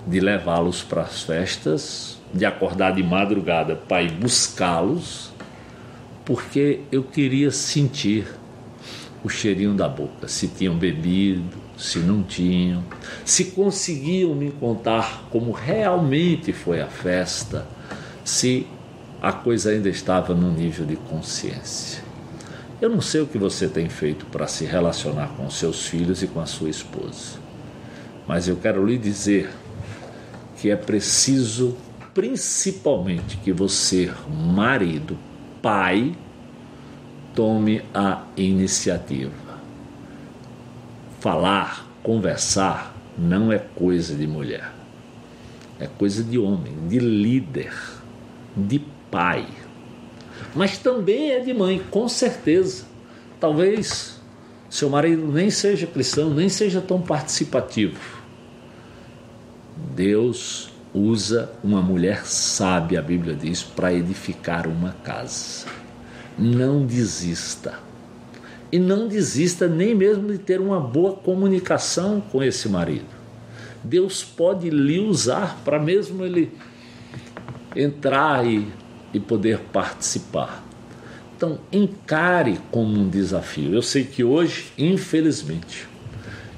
C: de levá-los para as festas, de acordar de madrugada para ir buscá-los, porque eu queria sentir o cheirinho da boca, se tinham bebido, se não tinham, se conseguiam me contar como realmente foi a festa, se a coisa ainda estava no nível de consciência. Eu não sei o que você tem feito para se relacionar com seus filhos e com a sua esposa, mas eu quero lhe dizer que é preciso, principalmente, que você, marido, pai, tome a iniciativa Falar, conversar, não é coisa de mulher. É coisa de homem, de líder, de pai. Mas também é de mãe, com certeza. Talvez seu marido nem seja cristão, nem seja tão participativo. Deus usa uma mulher sábia, a Bíblia diz, para edificar uma casa. Não desista e não desista nem mesmo de ter uma boa comunicação com esse marido. Deus pode lhe usar para mesmo ele entrar e, e poder participar. Então, encare como um desafio. Eu sei que hoje, infelizmente,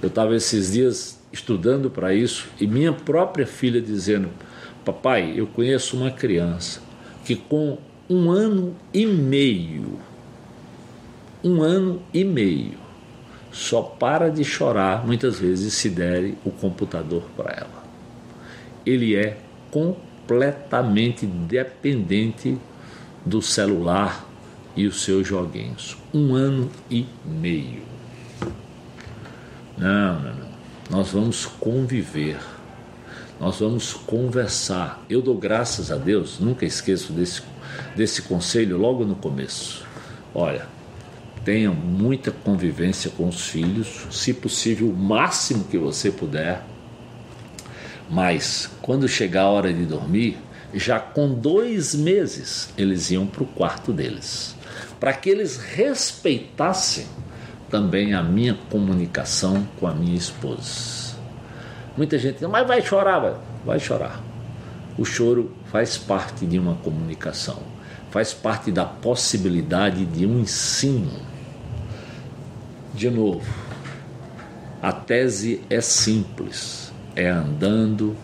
C: eu estava esses dias estudando para isso e minha própria filha dizendo: Papai, eu conheço uma criança que com um ano e meio um ano e meio. Só para de chorar muitas vezes se der o computador para ela. Ele é completamente dependente do celular e os seus joguinhos. Um ano e meio. Não, não, não. Nós vamos conviver. Nós vamos conversar. Eu dou graças a Deus, nunca esqueço desse, desse conselho logo no começo. Olha, tenha muita convivência com os filhos, se possível, o máximo que você puder. Mas quando chegar a hora de dormir, já com dois meses eles iam para o quarto deles, para que eles respeitassem também a minha comunicação com a minha esposa. Muita gente diz, mas vai chorar, vai, vai chorar. O choro faz parte de uma comunicação, faz parte da possibilidade de um ensino de novo, a tese é simples: é andando,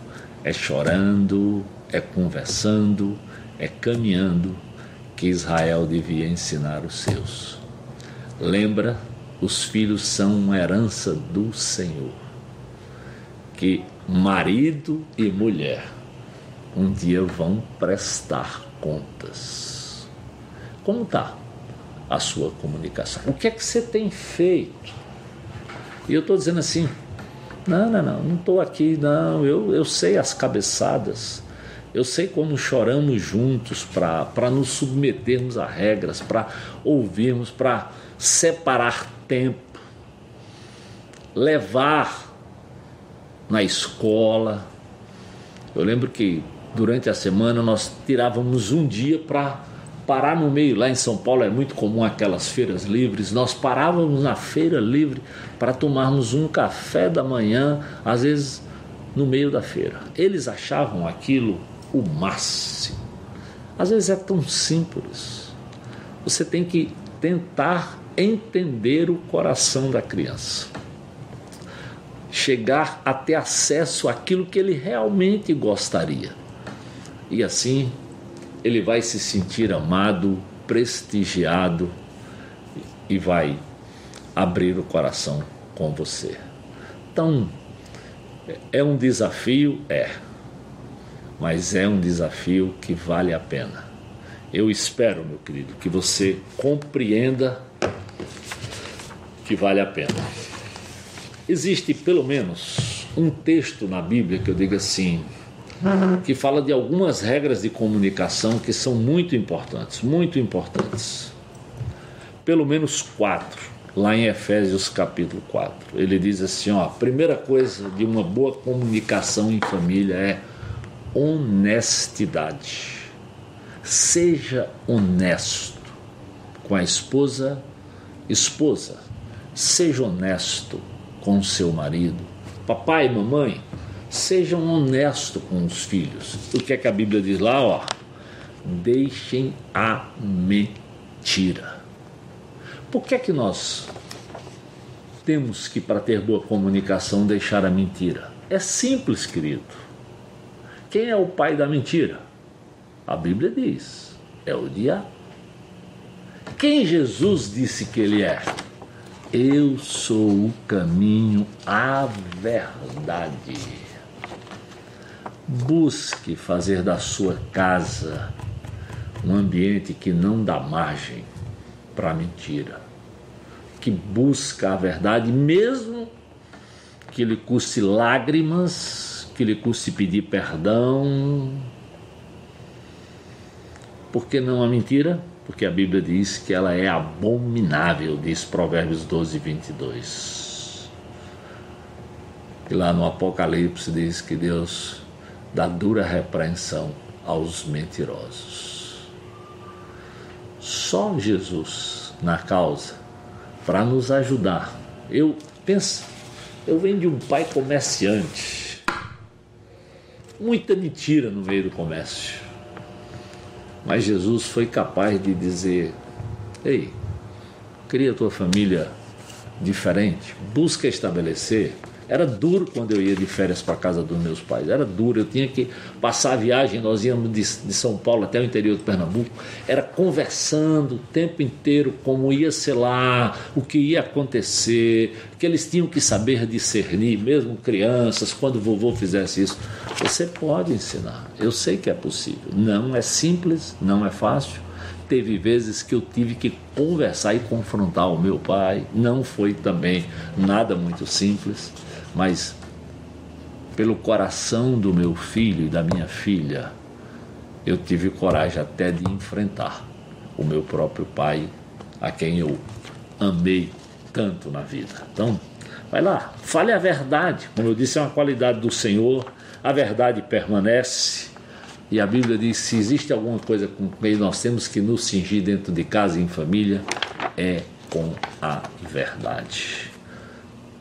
C: é chorando, é conversando, é caminhando que Israel devia ensinar os seus. Lembra, os filhos são uma herança do Senhor, que marido e mulher um dia vão prestar contas. Como está a sua comunicação. O que é que você tem feito? E eu estou dizendo assim: não, não, não, não estou aqui, não. Eu, eu sei as cabeçadas. Eu sei como choramos juntos para nos submetermos a regras, para ouvirmos, para separar tempo, levar na escola. Eu lembro que durante a semana nós tirávamos um dia para parar no meio. Lá em São Paulo é muito comum aquelas feiras livres. Nós parávamos na feira livre para tomarmos um café da manhã, às vezes no meio da feira. Eles achavam aquilo o máximo. Às vezes é tão simples. Você tem que tentar entender o coração da criança. Chegar a ter acesso àquilo que ele realmente gostaria. E assim ele vai se sentir amado, prestigiado e vai abrir o coração com você. Então, é um desafio? É mas é um desafio que vale a pena. Eu espero, meu querido, que você compreenda que vale a pena. Existe pelo menos um texto na Bíblia que eu diga assim, que fala de algumas regras de comunicação que são muito importantes, muito importantes. Pelo menos quatro, lá em Efésios capítulo 4. Ele diz assim: ó, a primeira coisa de uma boa comunicação em família é honestidade. Seja honesto com a esposa, esposa. Seja honesto com seu marido. Papai e mamãe, sejam honestos com os filhos. O que é que a Bíblia diz lá, ó? Deixem a mentira. Por que é que nós temos que, para ter boa comunicação, deixar a mentira? É simples, querido. Quem é o pai da mentira? A Bíblia diz: é o diabo. Quem Jesus disse que ele é? Eu sou o caminho, a verdade. Busque fazer da sua casa um ambiente que não dá margem para mentira, que busca a verdade, mesmo que lhe custe lágrimas que lhe custe pedir perdão. Por que não a mentira? Porque a Bíblia diz que ela é abominável, diz Provérbios 12, 22. E lá no Apocalipse diz que Deus dá dura repreensão aos mentirosos. Só Jesus na causa para nos ajudar. Eu penso, eu venho de um pai comerciante muita mentira no meio do comércio. Mas Jesus foi capaz de dizer: Ei, cria tua família diferente, busca estabelecer era duro quando eu ia de férias para casa dos meus pais. Era duro. Eu tinha que passar a viagem. Nós íamos de, de, São Paulo até o interior de Pernambuco. Era conversando o tempo inteiro como ia ser lá, o que ia acontecer, que eles tinham que saber discernir, mesmo crianças, quando o vovô fizesse isso. Você pode ensinar. Eu sei que é possível. Não é simples, não é fácil. Teve vezes que eu tive que conversar e confrontar o meu pai. Não foi também nada muito simples mas pelo coração do meu filho e da minha filha, eu tive coragem até de enfrentar o meu próprio pai, a quem eu amei tanto na vida. Então, vai lá, fale a verdade. Como eu disse, é uma qualidade do Senhor, a verdade permanece. E a Bíblia diz: se existe alguma coisa com que nós temos que nos cingir dentro de casa e em família, é com a verdade.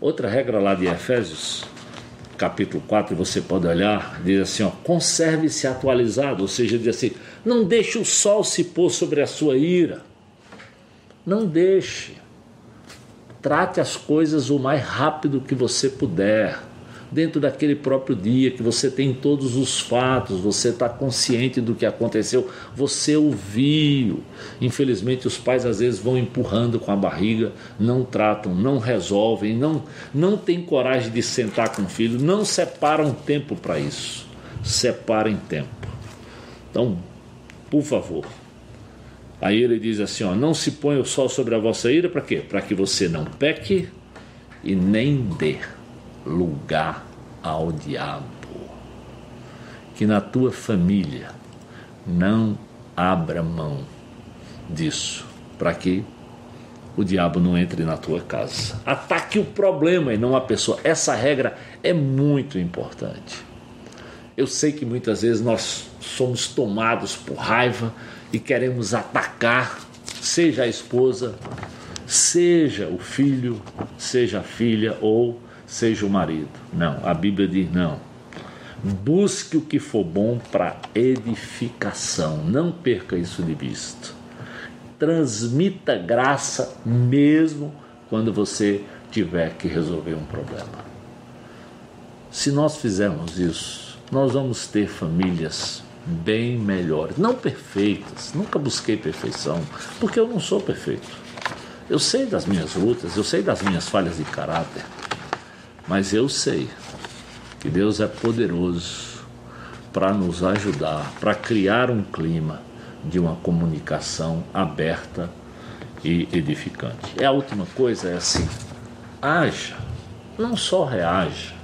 C: Outra regra lá de Efésios, capítulo 4, você pode olhar, diz assim: ó, conserve-se atualizado, ou seja, diz assim: não deixe o sol se pôr sobre a sua ira. Não deixe. Trate as coisas o mais rápido que você puder dentro daquele próprio dia, que você tem todos os fatos, você está consciente do que aconteceu, você ouviu. Infelizmente, os pais às vezes vão empurrando com a barriga, não tratam, não resolvem, não, não têm coragem de sentar com o filho, não separam tempo para isso. Separem tempo. Então, por favor, Aí ele diz assim: ó, não se põe o sol sobre a vossa ira, para quê? Para que você não peque e nem dê lugar ao diabo. Que na tua família não abra mão disso, para que o diabo não entre na tua casa. Ataque o problema e não a pessoa. Essa regra é muito importante. Eu sei que muitas vezes nós somos tomados por raiva e queremos atacar, seja a esposa, seja o filho, seja a filha ou seja o marido. Não, a Bíblia diz não. Busque o que for bom para edificação, não perca isso de vista. Transmita graça mesmo quando você tiver que resolver um problema. Se nós fizermos isso, nós vamos ter famílias bem melhores, não perfeitas. Nunca busquei perfeição, porque eu não sou perfeito. Eu sei das minhas lutas, eu sei das minhas falhas de caráter, mas eu sei que Deus é poderoso para nos ajudar, para criar um clima de uma comunicação aberta e edificante. E a última coisa é assim: haja, não só reaja.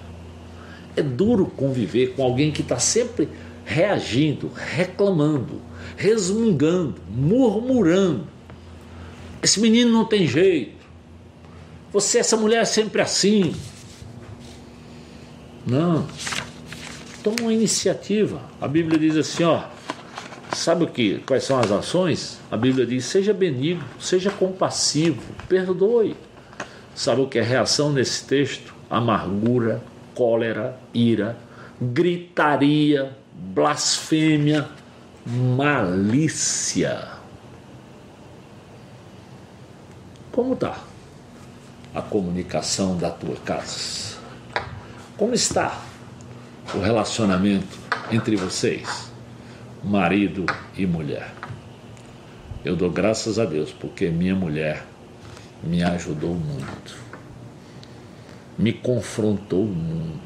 C: É duro conviver com alguém que está sempre reagindo, reclamando, resmungando, murmurando. Esse menino não tem jeito. Você, essa mulher é sempre assim. Não. Toma uma iniciativa. A Bíblia diz assim, ó. Sabe o que? Quais são as ações? A Bíblia diz: seja benigno, seja compassivo, perdoe. Sabe o que é reação nesse texto? Amargura, cólera, ira, gritaria, blasfêmia, malícia. Como está a comunicação da tua casa? Como está o relacionamento entre vocês, marido e mulher? Eu dou graças a Deus porque minha mulher me ajudou muito, me confrontou muito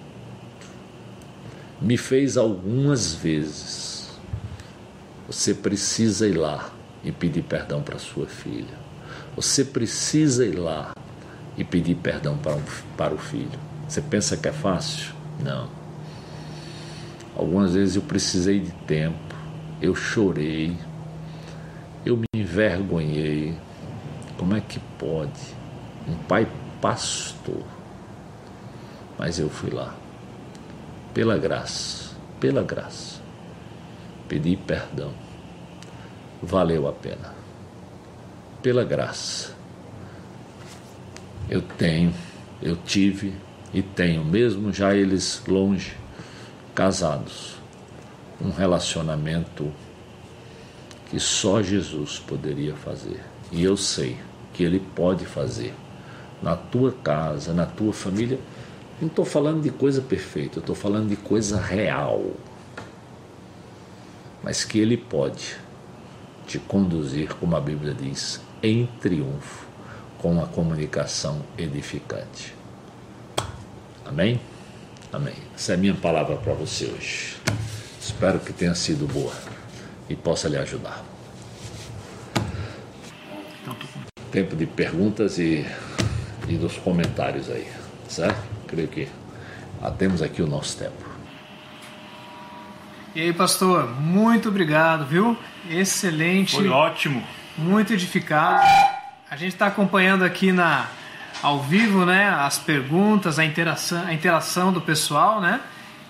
C: me fez algumas vezes. Você precisa ir lá e pedir perdão para sua filha. Você precisa ir lá e pedir perdão para, um, para o filho. Você pensa que é fácil? Não. Algumas vezes eu precisei de tempo, eu chorei, eu me envergonhei. Como é que pode? Um pai pastor. Mas eu fui lá pela graça, pela graça, pedi perdão. Valeu a pena. Pela graça. Eu tenho, eu tive e tenho, mesmo já eles longe, casados, um relacionamento que só Jesus poderia fazer. E eu sei que Ele pode fazer na tua casa, na tua família não estou falando de coisa perfeita, estou falando de coisa real. Mas que Ele pode te conduzir, como a Bíblia diz, em triunfo, com uma comunicação edificante. Amém? Amém. Essa é a minha palavra para você hoje. Espero que tenha sido boa e possa lhe ajudar. Tempo de perguntas e, e dos comentários aí, certo? creio que temos aqui o nosso tempo.
B: E aí, pastor, muito obrigado, viu? Excelente.
A: Foi ótimo.
B: Muito edificado. A gente está acompanhando aqui na ao vivo, né? As perguntas, a interação, a interação do pessoal, né?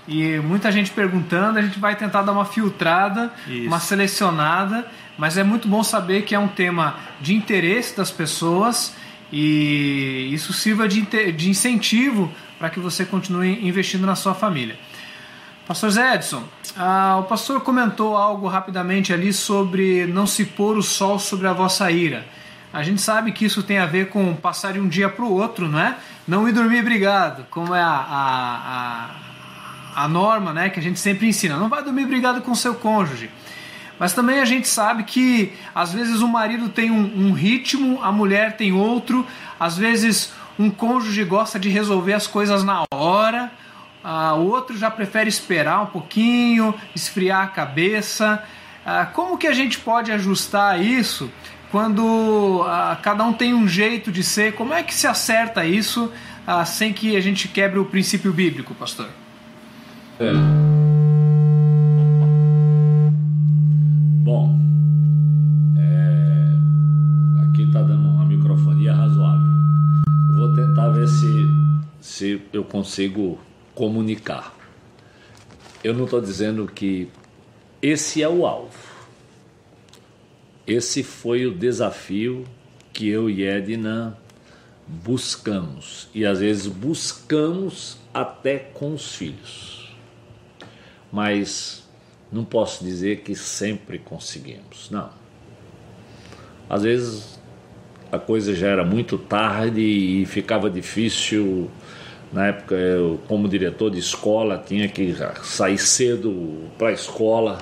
B: E muita gente perguntando, a gente vai tentar dar uma filtrada, Isso. uma selecionada, mas é muito bom saber que é um tema de interesse das pessoas e isso sirva de, de incentivo para que você continue investindo na sua família. Pastor Zé Edson, ah, o pastor comentou algo rapidamente ali sobre não se pôr o sol sobre a vossa ira. A gente sabe que isso tem a ver com passar de um dia para o outro, não é? Não ir dormir brigado, como é a, a, a, a norma né, que a gente sempre ensina. Não vai dormir brigado com seu cônjuge. Mas também a gente sabe que às vezes o marido tem um, um ritmo, a mulher tem outro, às vezes um cônjuge gosta de resolver as coisas na hora, o outro já prefere esperar um pouquinho, esfriar a cabeça. Ah, como que a gente pode ajustar isso quando ah, cada um tem um jeito de ser? Como é que se acerta isso ah, sem que a gente quebre o princípio bíblico, pastor?
C: É. Bom, é, aqui está dando uma microfonia razoável. Vou tentar ver se, se eu consigo comunicar. Eu não estou dizendo que esse é o alvo. Esse foi o desafio que eu e Edna buscamos. E às vezes buscamos até com os filhos. Mas não posso dizer que sempre conseguimos. Não. Às vezes a coisa já era muito tarde e ficava difícil. Na época, eu, como diretor de escola, tinha que sair cedo para a escola,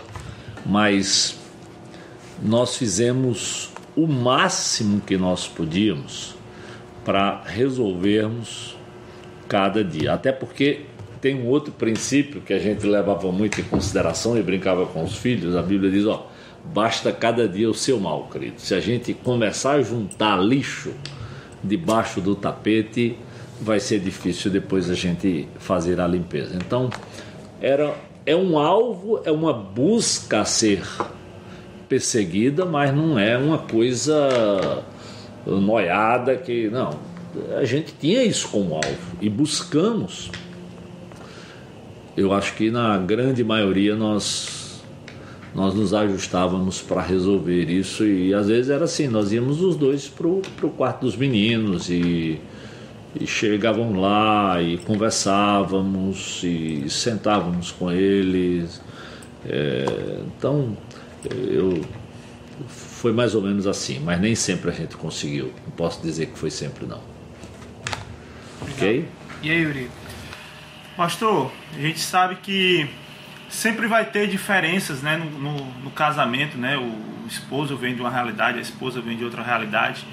C: mas nós fizemos o máximo que nós podíamos para resolvermos cada dia. Até porque tem um outro princípio que a gente levava muito em consideração e brincava com os filhos. A Bíblia diz: ó, basta cada dia o seu mal, querido. Se a gente começar a juntar lixo debaixo do tapete, vai ser difícil depois a gente fazer a limpeza. Então, era é um alvo, é uma busca a ser perseguida, mas não é uma coisa noiada que não. A gente tinha isso como alvo e buscamos. Eu acho que na grande maioria nós nós nos ajustávamos para resolver isso e às vezes era assim, nós íamos os dois para o quarto dos meninos e, e chegavam lá e conversávamos e sentávamos com eles. É, então eu foi mais ou menos assim, mas nem sempre a gente conseguiu. Não posso dizer que foi sempre não. Ok?
B: E aí, Yuri?
A: Pastor, a gente sabe que sempre vai ter diferenças né, no, no, no, casamento, né? O esposo vem de uma realidade, a esposa vem de outra realidade.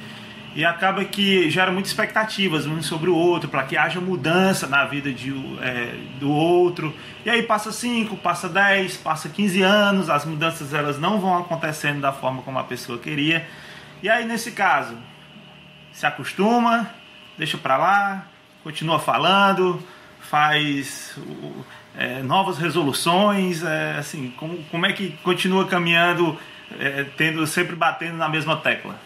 A: E acaba que gera muitas expectativas um sobre o outro, para que haja mudança na vida de, é, do outro. E aí passa 5, passa 10, passa 15 anos, as mudanças elas não vão acontecendo da forma como a pessoa queria. E aí nesse caso, se acostuma, deixa para lá, continua falando, faz é, novas resoluções, é, assim, como, como é que continua caminhando, é, tendo sempre batendo na mesma tecla?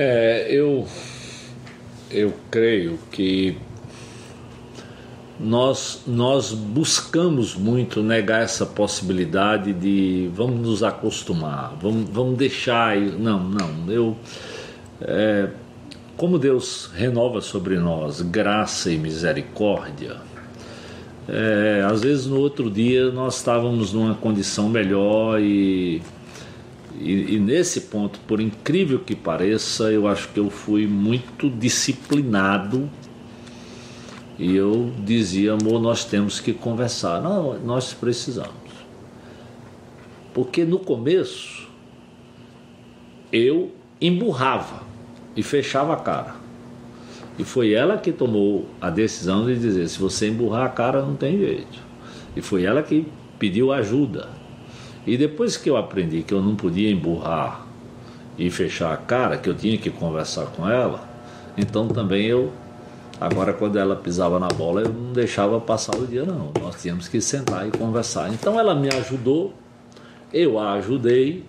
C: É, eu, eu creio que nós, nós buscamos muito negar essa possibilidade de vamos nos acostumar, vamos, vamos deixar. Não, não, eu. É, como Deus renova sobre nós graça e misericórdia, é, às vezes no outro dia nós estávamos numa condição melhor e, e, e, nesse ponto, por incrível que pareça, eu acho que eu fui muito disciplinado e eu dizia, amor, nós temos que conversar. Não, nós precisamos. Porque no começo eu emburrava e fechava a cara. E foi ela que tomou a decisão de dizer: se você emburrar a cara, não tem jeito. E foi ela que pediu ajuda. E depois que eu aprendi que eu não podia emburrar e fechar a cara, que eu tinha que conversar com ela, então também eu. Agora, quando ela pisava na bola, eu não deixava passar o dia, não. Nós tínhamos que sentar e conversar. Então ela me ajudou, eu a ajudei,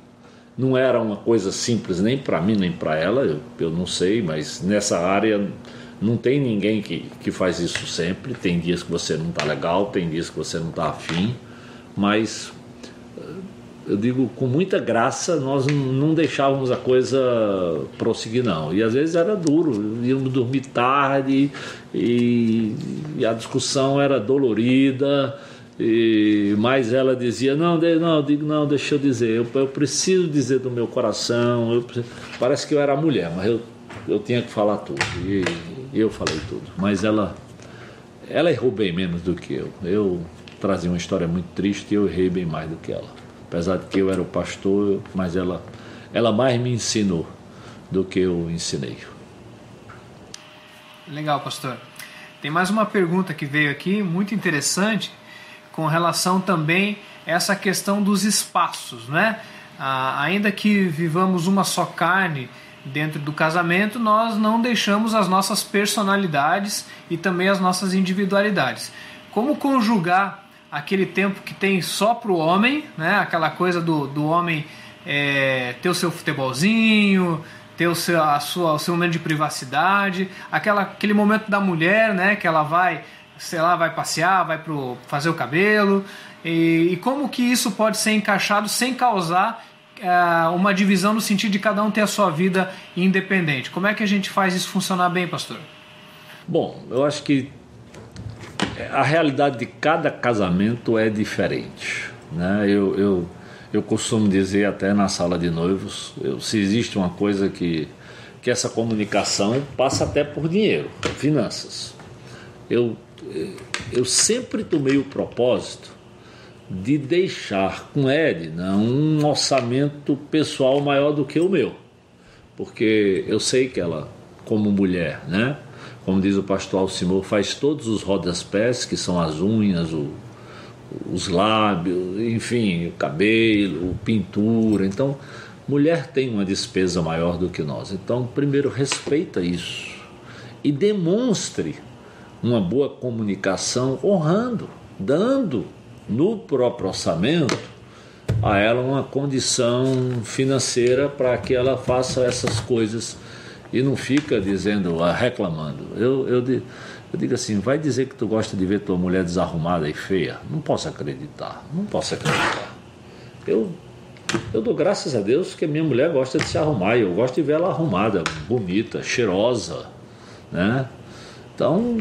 C: não era uma coisa simples nem para mim nem para ela, eu, eu não sei, mas nessa área não tem ninguém que, que faz isso sempre. Tem dias que você não está legal, tem dias que você não está afim, mas eu digo com muita graça, nós não deixávamos a coisa prosseguir, não. E às vezes era duro, íamos dormir tarde e, e a discussão era dolorida. E, mas ela dizia: Não, não, digo, não deixa eu dizer, eu, eu preciso dizer do meu coração. Eu, parece que eu era mulher, mas eu, eu tinha que falar tudo. E, e eu falei tudo. Mas ela, ela errou bem menos do que eu. Eu trazia uma história muito triste e eu errei bem mais do que ela. Apesar de que eu era o pastor, mas ela, ela mais me ensinou do que eu ensinei.
B: Legal, pastor. Tem mais uma pergunta que veio aqui, muito interessante com relação também essa questão dos espaços, né? Ah, ainda que vivamos uma só carne dentro do casamento, nós não deixamos as nossas personalidades e também as nossas individualidades. Como conjugar aquele tempo que tem só para o homem, né? aquela coisa do, do homem é, ter o seu futebolzinho, ter o seu, a sua, o seu momento de privacidade, aquela, aquele momento da mulher, né? que ela vai, sei lá, vai passear, vai pro, fazer o cabelo, e, e como que isso pode ser encaixado sem causar é, uma divisão no sentido de cada um ter a sua vida independente. Como é que a gente faz isso funcionar bem, pastor?
C: Bom, eu acho que a realidade de cada casamento é diferente. Né? Eu, eu, eu costumo dizer até na sala de noivos, eu, se existe uma coisa que, que essa comunicação passa até por dinheiro, finanças. Eu, eu sempre tomei o propósito de deixar com Edna um orçamento pessoal maior do que o meu. Porque eu sei que ela, como mulher, né? Como diz o pastor Alcimor, faz todos os rodas-pés, que são as unhas, o, os lábios, enfim, o cabelo, pintura. Então, mulher tem uma despesa maior do que nós. Então, primeiro, respeita isso e demonstre uma boa comunicação, honrando, dando no próprio orçamento a ela uma condição financeira para que ela faça essas coisas e não fica dizendo, ah, reclamando. Eu, eu, eu digo assim, vai dizer que tu gosta de ver tua mulher desarrumada e feia? Não posso acreditar, não posso acreditar. Eu, eu dou graças a Deus que a minha mulher gosta de se arrumar e eu gosto de ver ela arrumada, bonita, cheirosa, né? Então,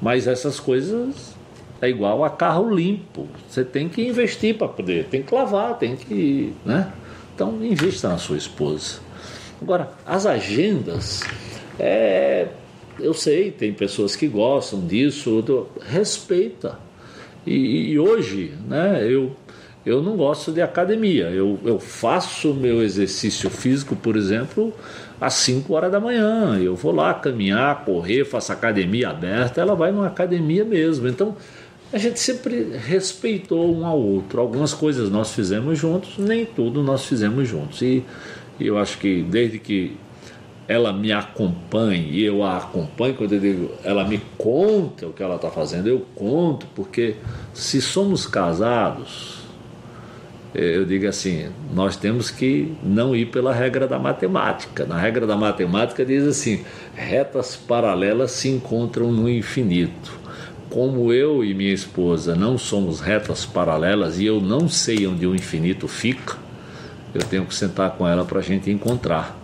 C: mas essas coisas é igual a carro limpo. Você tem que investir para poder, tem que lavar, tem que, né? Então, invista na sua esposa. Agora, as agendas, é, eu sei, tem pessoas que gostam disso, respeita. E, e, hoje, né, eu, eu não gosto de academia. Eu, eu faço meu exercício físico, por exemplo, às 5 horas da manhã. Eu vou lá caminhar, correr, faço academia aberta, ela vai numa academia mesmo. Então, a gente sempre respeitou um ao outro. Algumas coisas nós fizemos juntos, nem tudo nós fizemos juntos. E eu acho que desde que ela me acompanhe e eu a acompanho, quando eu digo ela me conta o que ela está fazendo, eu conto, porque se somos casados, eh, eu digo assim, nós temos que não ir pela regra da matemática. Na regra da matemática diz assim: retas paralelas se encontram no infinito. Como eu e minha esposa não somos retas paralelas e eu não sei onde o infinito fica, eu tenho que sentar com ela para a gente encontrar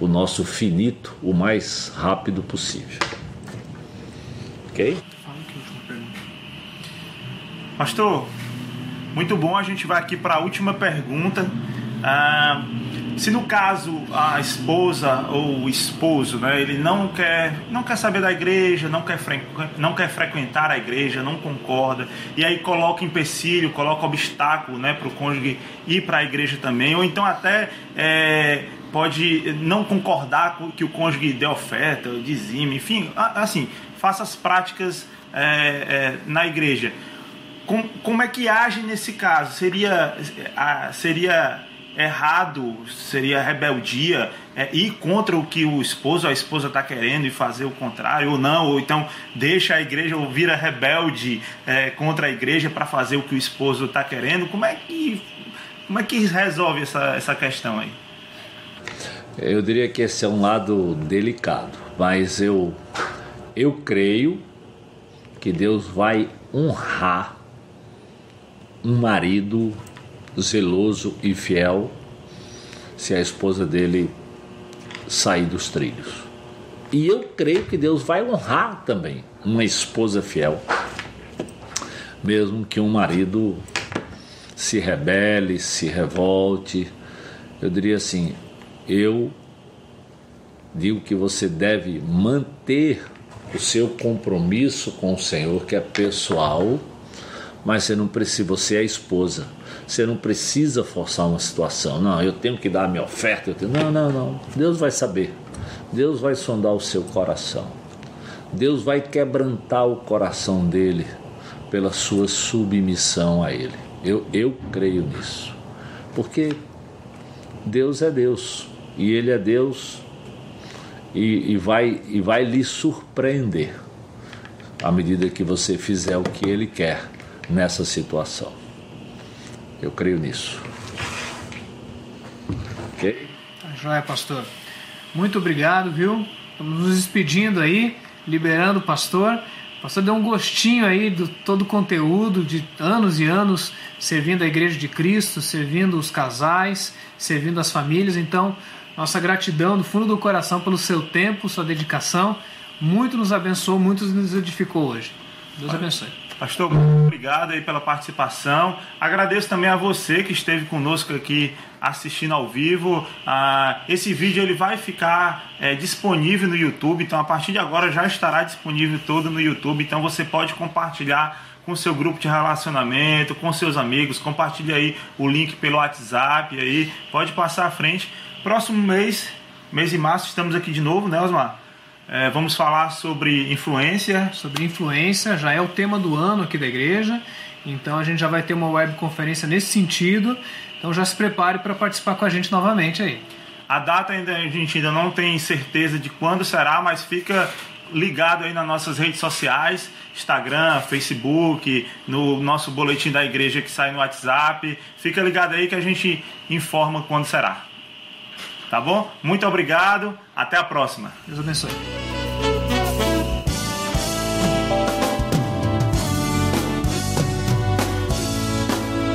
C: o nosso finito o mais rápido possível. Ok?
A: Pastor, muito bom. A gente vai aqui para a última pergunta. Ah, se no caso a esposa ou o esposo, né, ele não quer, não quer saber da igreja, não quer, não quer frequentar a igreja, não concorda, e aí coloca empecilho, coloca obstáculo né, para o cônjuge ir para a igreja também, ou então até é, pode não concordar com que o cônjuge dê oferta, dizime, enfim, assim, faça as práticas é, é, na igreja. Como, é que age nesse caso? Seria, seria errado, seria rebeldia, é, ir contra o que o esposo a esposa está querendo e fazer o contrário, ou não, ou então deixa a igreja ou vira rebelde é, contra a igreja para fazer o que o esposo está querendo. Como é que, como é que resolve essa, essa questão aí?
C: Eu diria que esse é um lado delicado, mas eu, eu creio que Deus vai honrar um marido zeloso e fiel se a esposa dele sair dos trilhos. E eu creio que Deus vai honrar também uma esposa fiel, mesmo que um marido se rebele, se revolte. Eu diria assim: eu digo que você deve manter o seu compromisso com o Senhor, que é pessoal, mas você não precisa, você é esposa. Você não precisa forçar uma situação. Não, eu tenho que dar a minha oferta. Tenho... Não, não, não. Deus vai saber. Deus vai sondar o seu coração. Deus vai quebrantar o coração dele pela sua submissão a ele. Eu, eu creio nisso. Porque Deus é Deus. E Ele é Deus e, e, vai, e vai lhe surpreender à medida que você fizer o que Ele quer nessa situação. Eu creio nisso.
B: Ok? Tá joia, pastor. Muito obrigado, viu? Estamos nos despedindo aí, liberando o pastor. O pastor deu um gostinho aí do todo o conteúdo de anos e anos servindo a Igreja de Cristo, servindo os casais, servindo as famílias. Então, nossa gratidão do fundo do coração pelo seu tempo, sua dedicação. Muito nos abençoou, muito nos edificou hoje. Deus abençoe.
A: Pastor, obrigado aí pela participação. Agradeço também a você que esteve conosco aqui assistindo ao vivo. Ah, esse vídeo ele vai ficar é, disponível no YouTube, então a partir de agora já estará disponível todo no YouTube. Então você pode compartilhar com seu grupo de relacionamento, com seus amigos, compartilhe aí o link pelo WhatsApp aí, pode passar à frente. Próximo mês, mês de março, estamos aqui de novo, né, Osmar? É, vamos falar sobre influência.
B: Sobre influência, já é o tema do ano aqui da igreja. Então a gente já vai ter uma webconferência nesse sentido. Então já se prepare para participar com a gente novamente aí.
A: A data ainda a gente ainda não tem certeza de quando será, mas fica ligado aí nas nossas redes sociais, Instagram, Facebook, no nosso boletim da igreja que sai no WhatsApp. Fica ligado aí que a gente informa quando será. Tá bom? Muito obrigado. Até a próxima.
B: Deus abençoe.